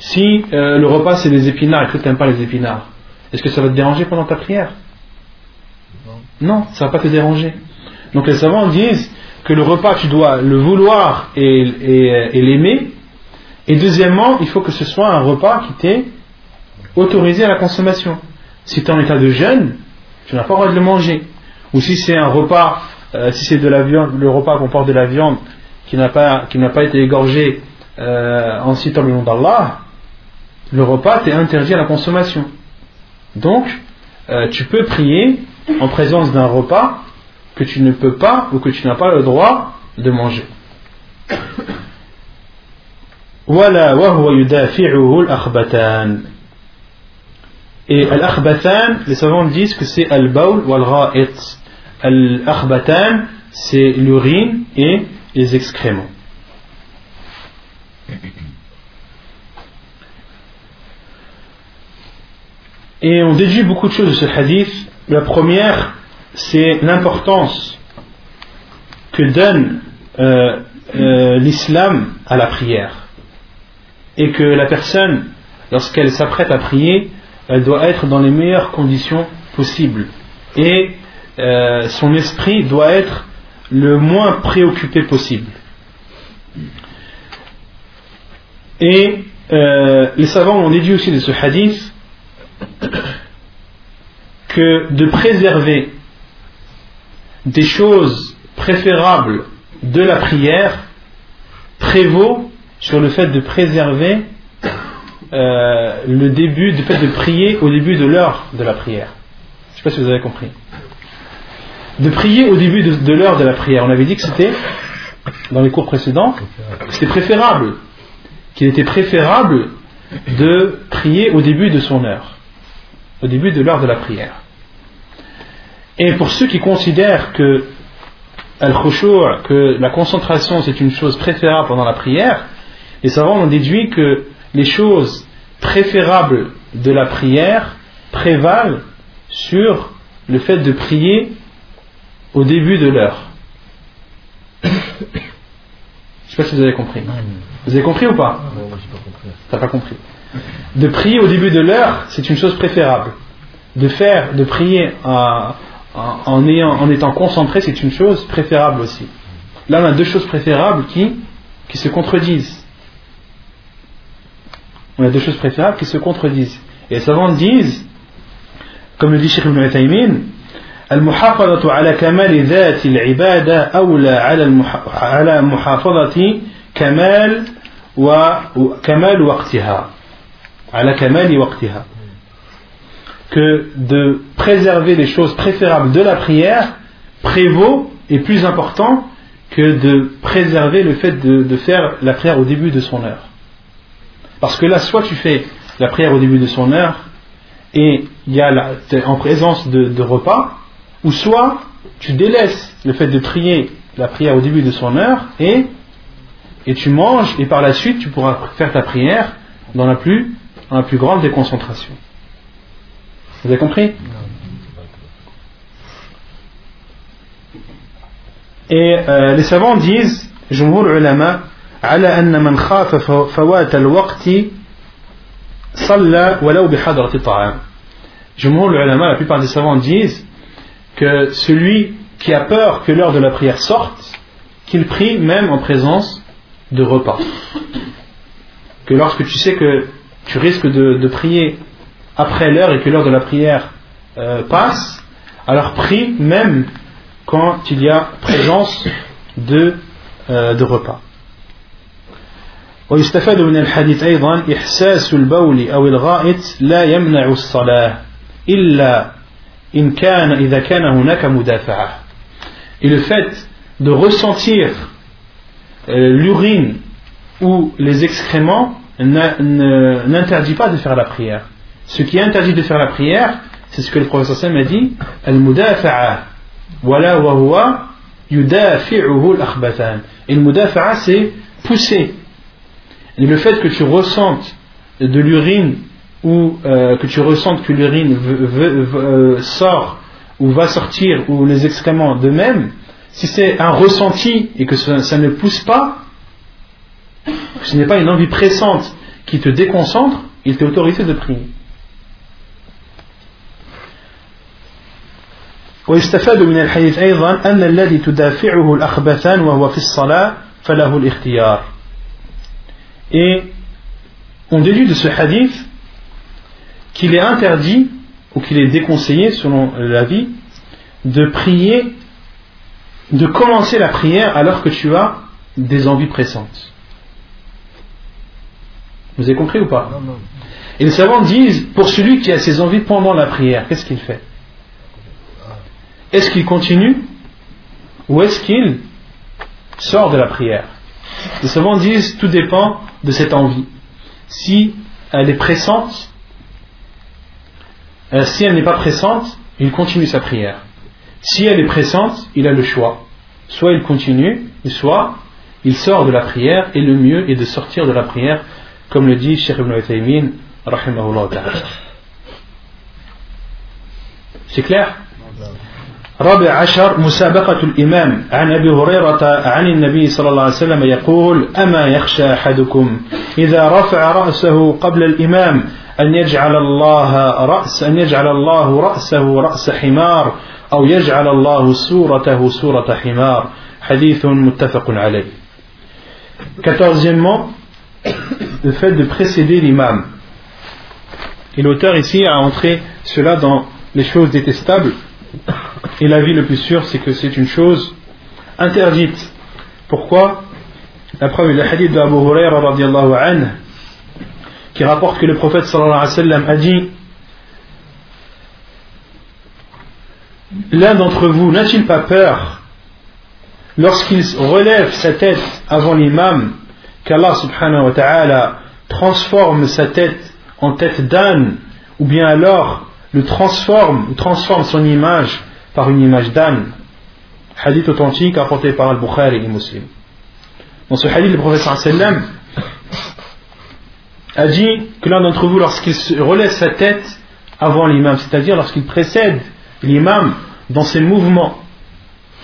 A: si euh, le repas c'est des épinards et que tu n'aimes pas les épinards, est-ce que ça va te déranger pendant ta prière? Non, ça ne va pas te déranger. Donc les savants disent que le repas, tu dois le vouloir et, et l'aimer. Et deuxièmement, il faut que ce soit un repas qui t'est autorisé à la consommation. Si tu es en état de jeûne, tu n'as pas le droit de le manger. Ou si c'est un repas, euh, si c'est de la viande, le repas comporte de la viande qui n'a pas, qui n'a pas été égorgé euh, en citant le nom d'Allah, le repas t'est interdit à la consommation. Donc, euh, tu peux prier en présence d'un repas que tu ne peux pas ou que tu n'as pas le droit de manger. Et al-akhbatan, les savants disent que c'est al-bawl ou al-ra'it. Al-akhbatan, c'est l'urine et les excréments. Et on déduit beaucoup de choses de ce hadith. La première, c'est l'importance que donne euh, euh, l'islam à la prière. Et que la personne, lorsqu'elle s'apprête à prier, elle doit être dans les meilleures conditions possibles. Et euh, son esprit doit être le moins préoccupé possible. Et les savants ont déduit aussi de ce hadith que de préserver des choses préférables de la prière prévaut sur le fait de préserver euh, le début du fait de prier au début de l'heure de la prière. Je ne sais pas si vous avez compris. De prier au début de, l'heure de la prière. On avait dit que c'était, dans les cours précédents, c'était préférable. Qu'il était préférable de prier au début de son heure. Au début de l'heure de la prière. Et pour ceux qui considèrent que al que la concentration c'est une chose préférable pendant la prière, les savants ont déduit que les choses préférables de la prière prévalent sur le fait de prier au début de l'heure. Je ne sais pas si vous avez compris. Vous avez compris ou pas?
C: Non, pas compris.
A: pas compris. De prier au début de l'heure, c'est une chose préférable. de faire, de prier en, en, ayant, en étant concentré, c'est une chose préférable aussi. Là, on a deux choses préférables qui, qui se contredisent. On a deux choses préférables qui se contredisent. Et les savants disent, comme le dit Sheikh Ibn Taymin, المحافظة على كمال ذات العبادة أولى على على محافظة كمال وكمال وقتها على كمال وقتها que de préserver les choses préférables de la prière prévaut et plus important que de préserver le fait de, faire la prière au début de son heure. Parce que là, soit tu fais la prière au début de son heure et il y a la, en présence de, de, repas, ou soit tu délaisses le fait de prier la prière au début de son heure et, et tu manges et par la suite tu pourras faire ta prière dans la plus, dans la plus grande déconcentration. Vous avez compris Et euh, les savants disent, جمهور العلماء على أن من خاف فوات الوقت صلى ولو بحضرة الطعام. جمهور العلماء, la plupart des savants disent que celui qui a peur que l'heure de la prière sorte, qu'il prie même en présence de repas. Que lorsque tu sais que tu risques de, de prier après l'heure et que l'heure de la prière euh, passe, alors prie même quand il y a présence de, euh, de repas. ويستفاد من الحديث أيضا إحساس البول أو الغائط لا يمنع الصلاة إلا إن كان إذا كان هناك مدافعة. Et le fait de ressentir euh, l'urine ou les excréments n'interdit pas de faire la prière. Ce qui interdit de faire la prière, c'est ce que le professeur Sam a dit Al-mudafa'a. Wala wa huwa yudafi'uhu al Et le mudafa'a, c'est pousser. Et le fait que tu ressentes de l'urine ou euh, que tu ressentes que l'urine euh, sort ou va sortir ou les excréments de même, si c'est un ressenti et que ça ne pousse pas, ce n'est pas une envie pressante qui te déconcentre, il t'est autorisé de prier. ويستفاد من الحديث أيضا أن الذي تدافعه الأخبثان وهو في الصلاة فله الاختيار Et on déduit de ce hadith qu'il est interdit ou qu'il est déconseillé selon l'avis de prier, de commencer la prière alors que tu as des envies pressantes. Vous avez compris ou pas Et les savants disent, pour celui qui a ses envies pendant la prière, qu'est-ce qu'il fait est-ce qu'il continue ou est-ce qu'il sort de la prière Les savants disent tout dépend de cette envie. Si elle est pressante, euh, si elle n'est pas pressante, il continue sa prière. Si elle est pressante, il a le choix. Soit il continue, soit il sort de la prière, et le mieux est de sortir de la prière, comme le dit Sheikh Ibn Uthaymin, C'est clair رابع عشر مسابقة الإمام عن أبي هريرة عن النبي صلى الله عليه وسلم يقول أما يخشى أحدكم إذا رفع رأسه قبل الإمام أن يجعل الله رأس أن يجعل الله رأسه رأس حمار أو يجعل الله سورته سورة حمار. حديث متفق عليه. Quatorzièmement, le fait de précéder l'imam. Et l'auteur ici a entré cela dans les choses détestables Et l'avis le plus sûr, c'est que c'est une chose interdite. Pourquoi? La preuve est le hadith d'Abu Huraira qui rapporte que le prophète sallallahu alayhi wa sallam a dit L'un d'entre vous n'a-t-il pas peur lorsqu'il relève sa tête avant l'imam qu'Allah subhanahu wa ta'ala transforme sa tête en tête d'âne ou bien alors le transforme ou transforme son image par une image d'âne. Hadith authentique apporté par Al-Bukhari et Muslim. Dans ce hadith, le professeur sallam a dit que l'un d'entre vous, lorsqu'il relève sa tête avant l'imam, c'est-à-dire lorsqu'il précède l'imam dans ses mouvements,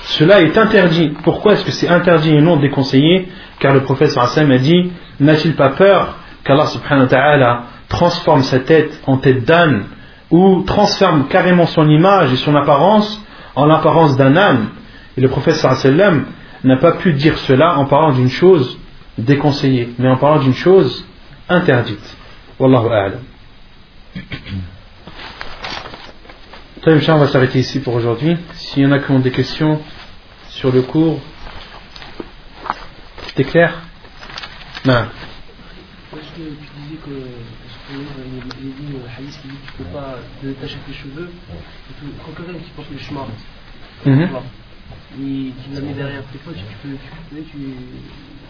A: cela est interdit. Pourquoi est-ce que c'est interdit et non déconseillé Car le professeur sallam a dit N'a-t-il pas peur qu'Allah subhanahu wa ta'ala transforme sa tête en tête d'âne ou transforme carrément son image et son apparence en l'apparence d'un âne? Et le prophète n'a pas pu dire cela en parlant d'une chose déconseillée, mais en parlant d'une chose interdite. Wallahu a'lam. on va s'arrêter ici pour aujourd'hui. S'il y en a qui ont des questions sur le cours, c'est clair? Non.
F: Est-ce que tu disais que, est-ce que il dit un hadith qui dit que tu ne peux pas détacher tes cheveux. Quand quelqu'un qui porte le chemin, et qui la met derrière tes potes, tu peux, tu, tu,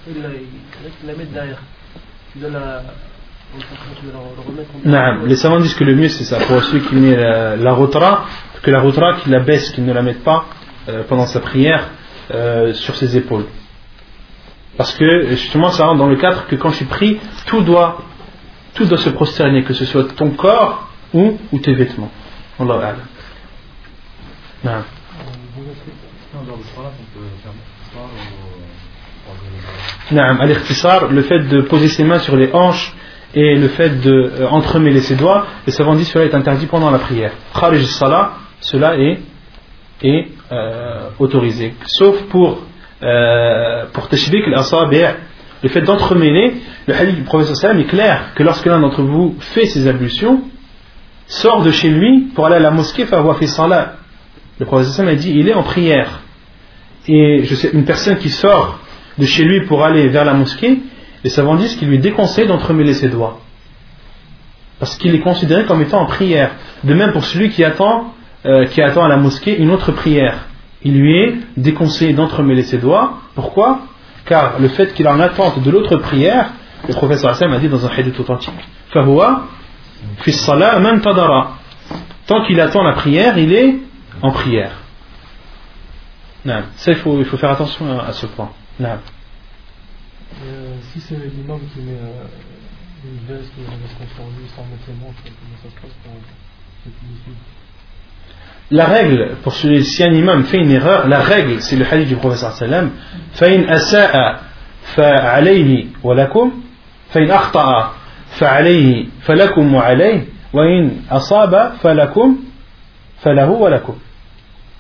F: tu, la, tu la mettre derrière. Tu dois la.
A: Non, les savants disent que le mieux c'est ça. Pour ceux qui mettent la, la rotra, que la rotra qu'ils la baisse, qu'ils ne la mettent pas euh, pendant sa prière euh, sur ses épaules. Parce que justement ça rentre dans le cadre que quand tu pries, tout doit, tout doit se prosterner, que ce soit ton corps ou, ou tes vêtements. Allah non. Non, le fait de poser ses mains sur les hanches et le fait d'entremêler ses doigts, les savants disent cela est interdit pendant la prière. Kharij salah, cela est, est euh, autorisé. Sauf pour, euh, pour le fait d'entremêler, le hadith du prophète est clair que lorsque l'un d'entre vous fait ses ablutions, sort de chez lui pour aller à la mosquée, faire fait salat. Le prophète a dit il est en prière. Et je sais, une personne qui sort de chez lui pour aller vers la mosquée, les savants disent qu'il lui déconseille d'entremêler ses doigts. Parce qu'il est considéré comme étant en prière. De même pour celui qui attend, euh, qui attend à la mosquée une autre prière. Il lui est déconseillé d'entremêler ses doigts. Pourquoi? Car le fait qu'il en attente de l'autre prière, le professeur Hassan a dit dans un hadith authentique Tant qu'il attend la prière, il est en prière. Ça, il faut, il faut faire attention à, ce point.
B: Euh, si c'est l'imam qui met euh, une veste ou une veste lui sans mettre ses manches, comment ça se passe pour cette
A: la règle, pour celui, si un imam fait une erreur, la règle, c'est le hadith du professeur sallam, فَإِنْ أَسَاءَ فَعَلَيْهِ وَلَكُمْ فَإِنْ أَخْطَأَ فَعَلَيْهِ فَلَكُمْ وَعَلَيْهِ وَإِنْ أَصَابَ فَلَكُمْ فَلَهُ وَلَكُمْ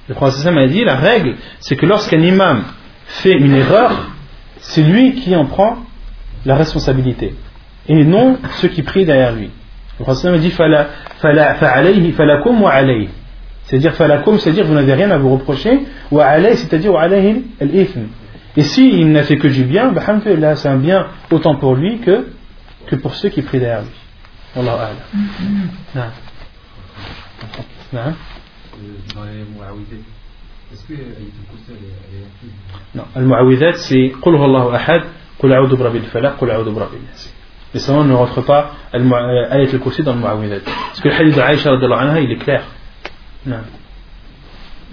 A: Le professeur sallam a dit, la règle, c'est que lorsqu'un imam fait une erreur, c'est lui qui en prend la responsabilité et non ceux qui prient derrière lui. Le prophète dit c'est-à-dire falakum, c'est-à-dire vous n'avez rien à vous reprocher, ou alayhi, c'est-à-dire wa alayhi al-ithm. Et s'il n'a fait que du bien, bah, c'est un bien autant pour lui que, que pour ceux qui prient derrière lui. Allah
E: non. Non. Dans les est-ce que
A: Non, al-mu'awwidat c'est Qul huwallahu ahad, Qul a'udhu birabbil falaq, Qul a'udhu birabbil nas. Les savants ne rentrent pas ayat al-kursi dans le mu'awwidat. Parce que le hadith d'Aïcha anha, il est clair. Non.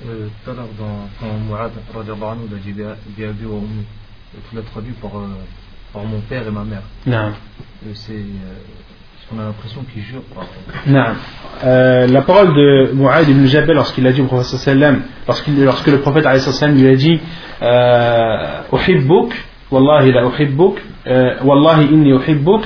G: Euh, tout à l'heure, dans, quand Mu'ad anhu a dit wa Ummi, tu l'as traduit par, euh, par mon père et ma mère.
A: Non.
G: Euh, c'est on a l'impression qu'il jure.
A: Non. Euh, la parole de Mu'ad ibn Jabal lorsqu'il a dit au prophète sallam, lorsque le prophète sallam lui a dit Uhibbuk, Wallahi la Uhibbuk, Wallahi inni Uhibbuk,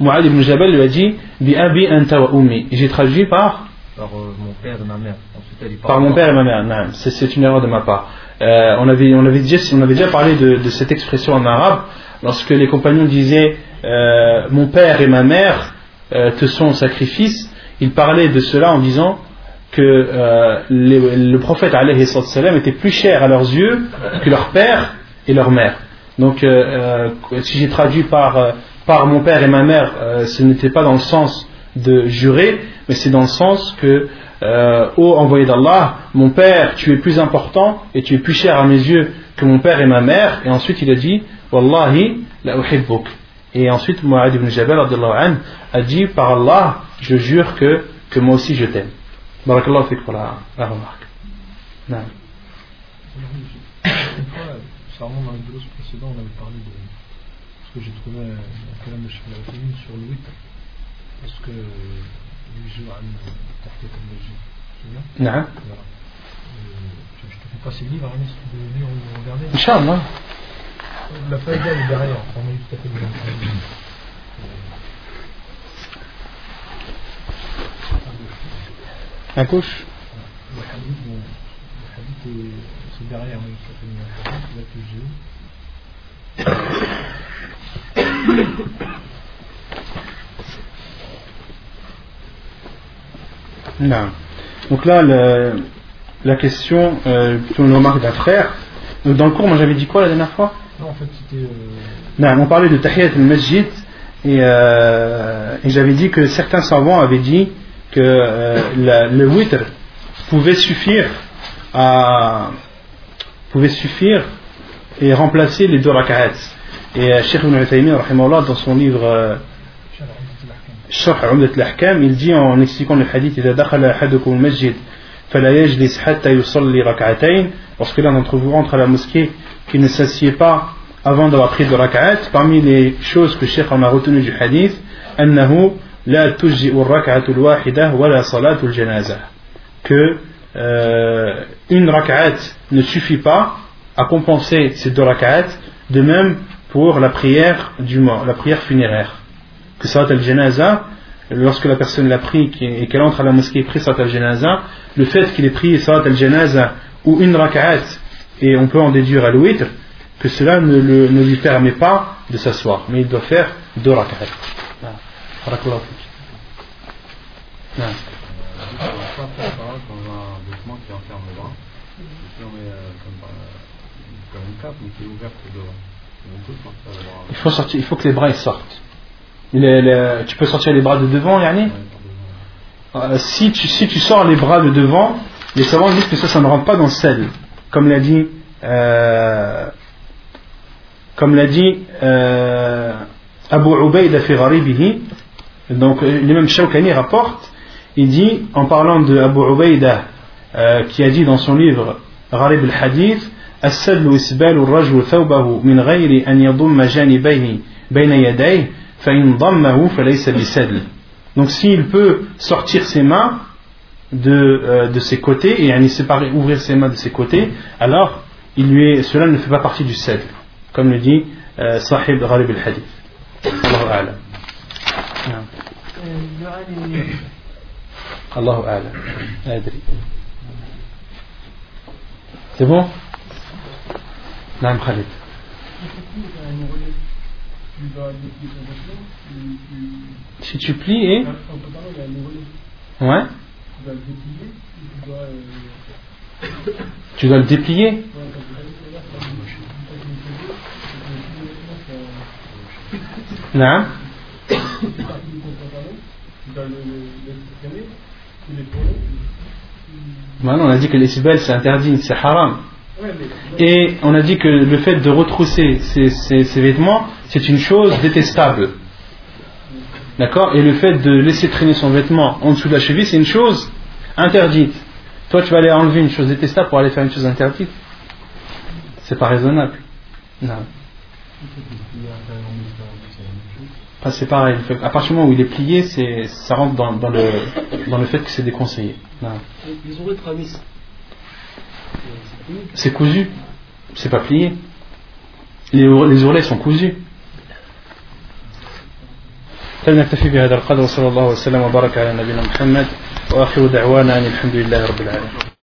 A: Mu'ad ibn Jabal lui a dit Bi abi anta wa ummi. J'ai traduit par
G: par euh, mon père et ma mère.
A: Ensuite, par, par mon père et ma mère, non, c'est, une erreur de ma part. Euh, on, avait, on, avait déjà, on avait déjà parlé de, de, cette expression en arabe lorsque les compagnons disaient euh, mon père et ma mère te sont sacrifice, il parlait de cela en disant que le prophète salam était plus cher à leurs yeux que leur père et leur mère. Donc, si j'ai traduit par, par mon père et ma mère, ce n'était pas dans le sens de jurer, mais c'est dans le sens que, ô envoyé d'Allah, mon père, tu es plus important et tu es plus cher à mes yeux que mon père et ma mère. Et ensuite, il a dit, Wallahi, la uhibbuk. Et ensuite, Mu'ad ibn Jabal a dit Par Allah, je jure que, que moi aussi je t'aime. Barakallahu fik pour la, la remarque. Non.
B: Ça remonte dans le vidéo précédent, on avait parlé de. Parce que j'ai trouvé un kalam de Cheikh sur le 8. Parce que. يجوا عن تحقيق المجيء.
A: نعم.
B: Je te fais passer le livre, Anis, tu peux venir regarder.
A: Inch'Allah.
B: La faïda est derrière, on a eu tout à fait de
A: À gauche
B: Le hadith, bon, le hadith est- c'est derrière, oui, ça fait une hadith, là que j'ai.
A: Non. Donc là, le- la question, euh, plutôt une remarque d'un frère. Donc dans le cours, moi j'avais dit quoi la dernière fois?
B: Non, en fait, c'était. euh,
A: Non, on parlait de Tahiyat al-Masjid et, euh, et j'avais dit que certains savants avaient dit que euh, la- le witr pouvait suffire à pouvait suffire et remplacer les deux rak'at. Et euh, Cheikh Ibn rahimahullah, dans son livre euh,
B: dit l'ahkam.
A: شرح عمدة الأحكام il dit en expliquant le hadith إذا دخل أحدكم المسجد فلا يجلس حتى يصلي ركعتين lorsque l'un d'entre vous rentre à la mosquée qu'il ne s'assied pas avant d'avoir pris de rak'at parmi les choses que Cheikh en a retenu du hadith أنه لا تجزئ الركعة الواحدة ولا صلاة الجنازة que euh, une rak'at ne suffit pas à compenser ces deux rak'at de même pour la prière du mort la prière funéraire que Salat al-Janaza, lorsque la personne l'a pris et qu'elle entre à la mosquée et prie Salat al-Janaza, le fait qu'il ait pris Salat al-Janaza ou une raka'at, et on peut en déduire à l'ouïtre, que cela ne, le- ne lui permet pas de s'asseoir, mais il doit faire deux raka'at.
E: Euh, euh, bras.
A: Il faut, sortir, il faut que les bras ils sortent Les- les- tu peux sortir les bras de devant, Yanni
E: Ouais, par devant.
A: Euh, si, tu, si tu sors les bras de devant, les savants disent que ça, ça ne rentre pas dans le sel. Comme l'a dit, euh, comme l'a dit euh, Abu Ubaid fi Gharibihi. Donc, euh, l'imam Shawkani rapporte, il dit, en parlant de Abu Ubaida, euh, qui a dit dans son livre Gharib al-Hadith, السدل إسبال الرجل ثوبه من غير أن يضم جانبيه بين يديه donc s'il peut sortir ses mains de, euh, de ses côtés et yani, séparer, ouvrir ses mains de ses côtés, alors il lui est, cela ne fait pas partie du sedl, comme le dit euh, Sahib Gharib al-Hadith. Allahu A'lam. Allahu C'est bon? Si tu plies et. Ouais. Tu dois le déplier Non. Maintenant, on a dit que les sibelles c'est interdit, c'est haram. Et on a dit que le fait de retrousser ses, vêtements, c'est une chose détestable. D'accord? Et le fait de laisser traîner son vêtement en dessous de la cheville, c'est une chose interdite. Toi, tu vas aller enlever une chose détestable pour aller faire une chose interdite C'est pas raisonnable. Non. C'est pareil. À partir du moment où il est plié, ça rentre dans, le, fait que c'est déconseillé.
F: De Tramis.
A: C'est cousu. C'est pas plié. Les, our- les ourlets sont cousus. فلنكتفي بهذا القدر وصلى الله وسلم وبارك على نبينا محمد واخر دعوانا ان الحمد لله رب العالمين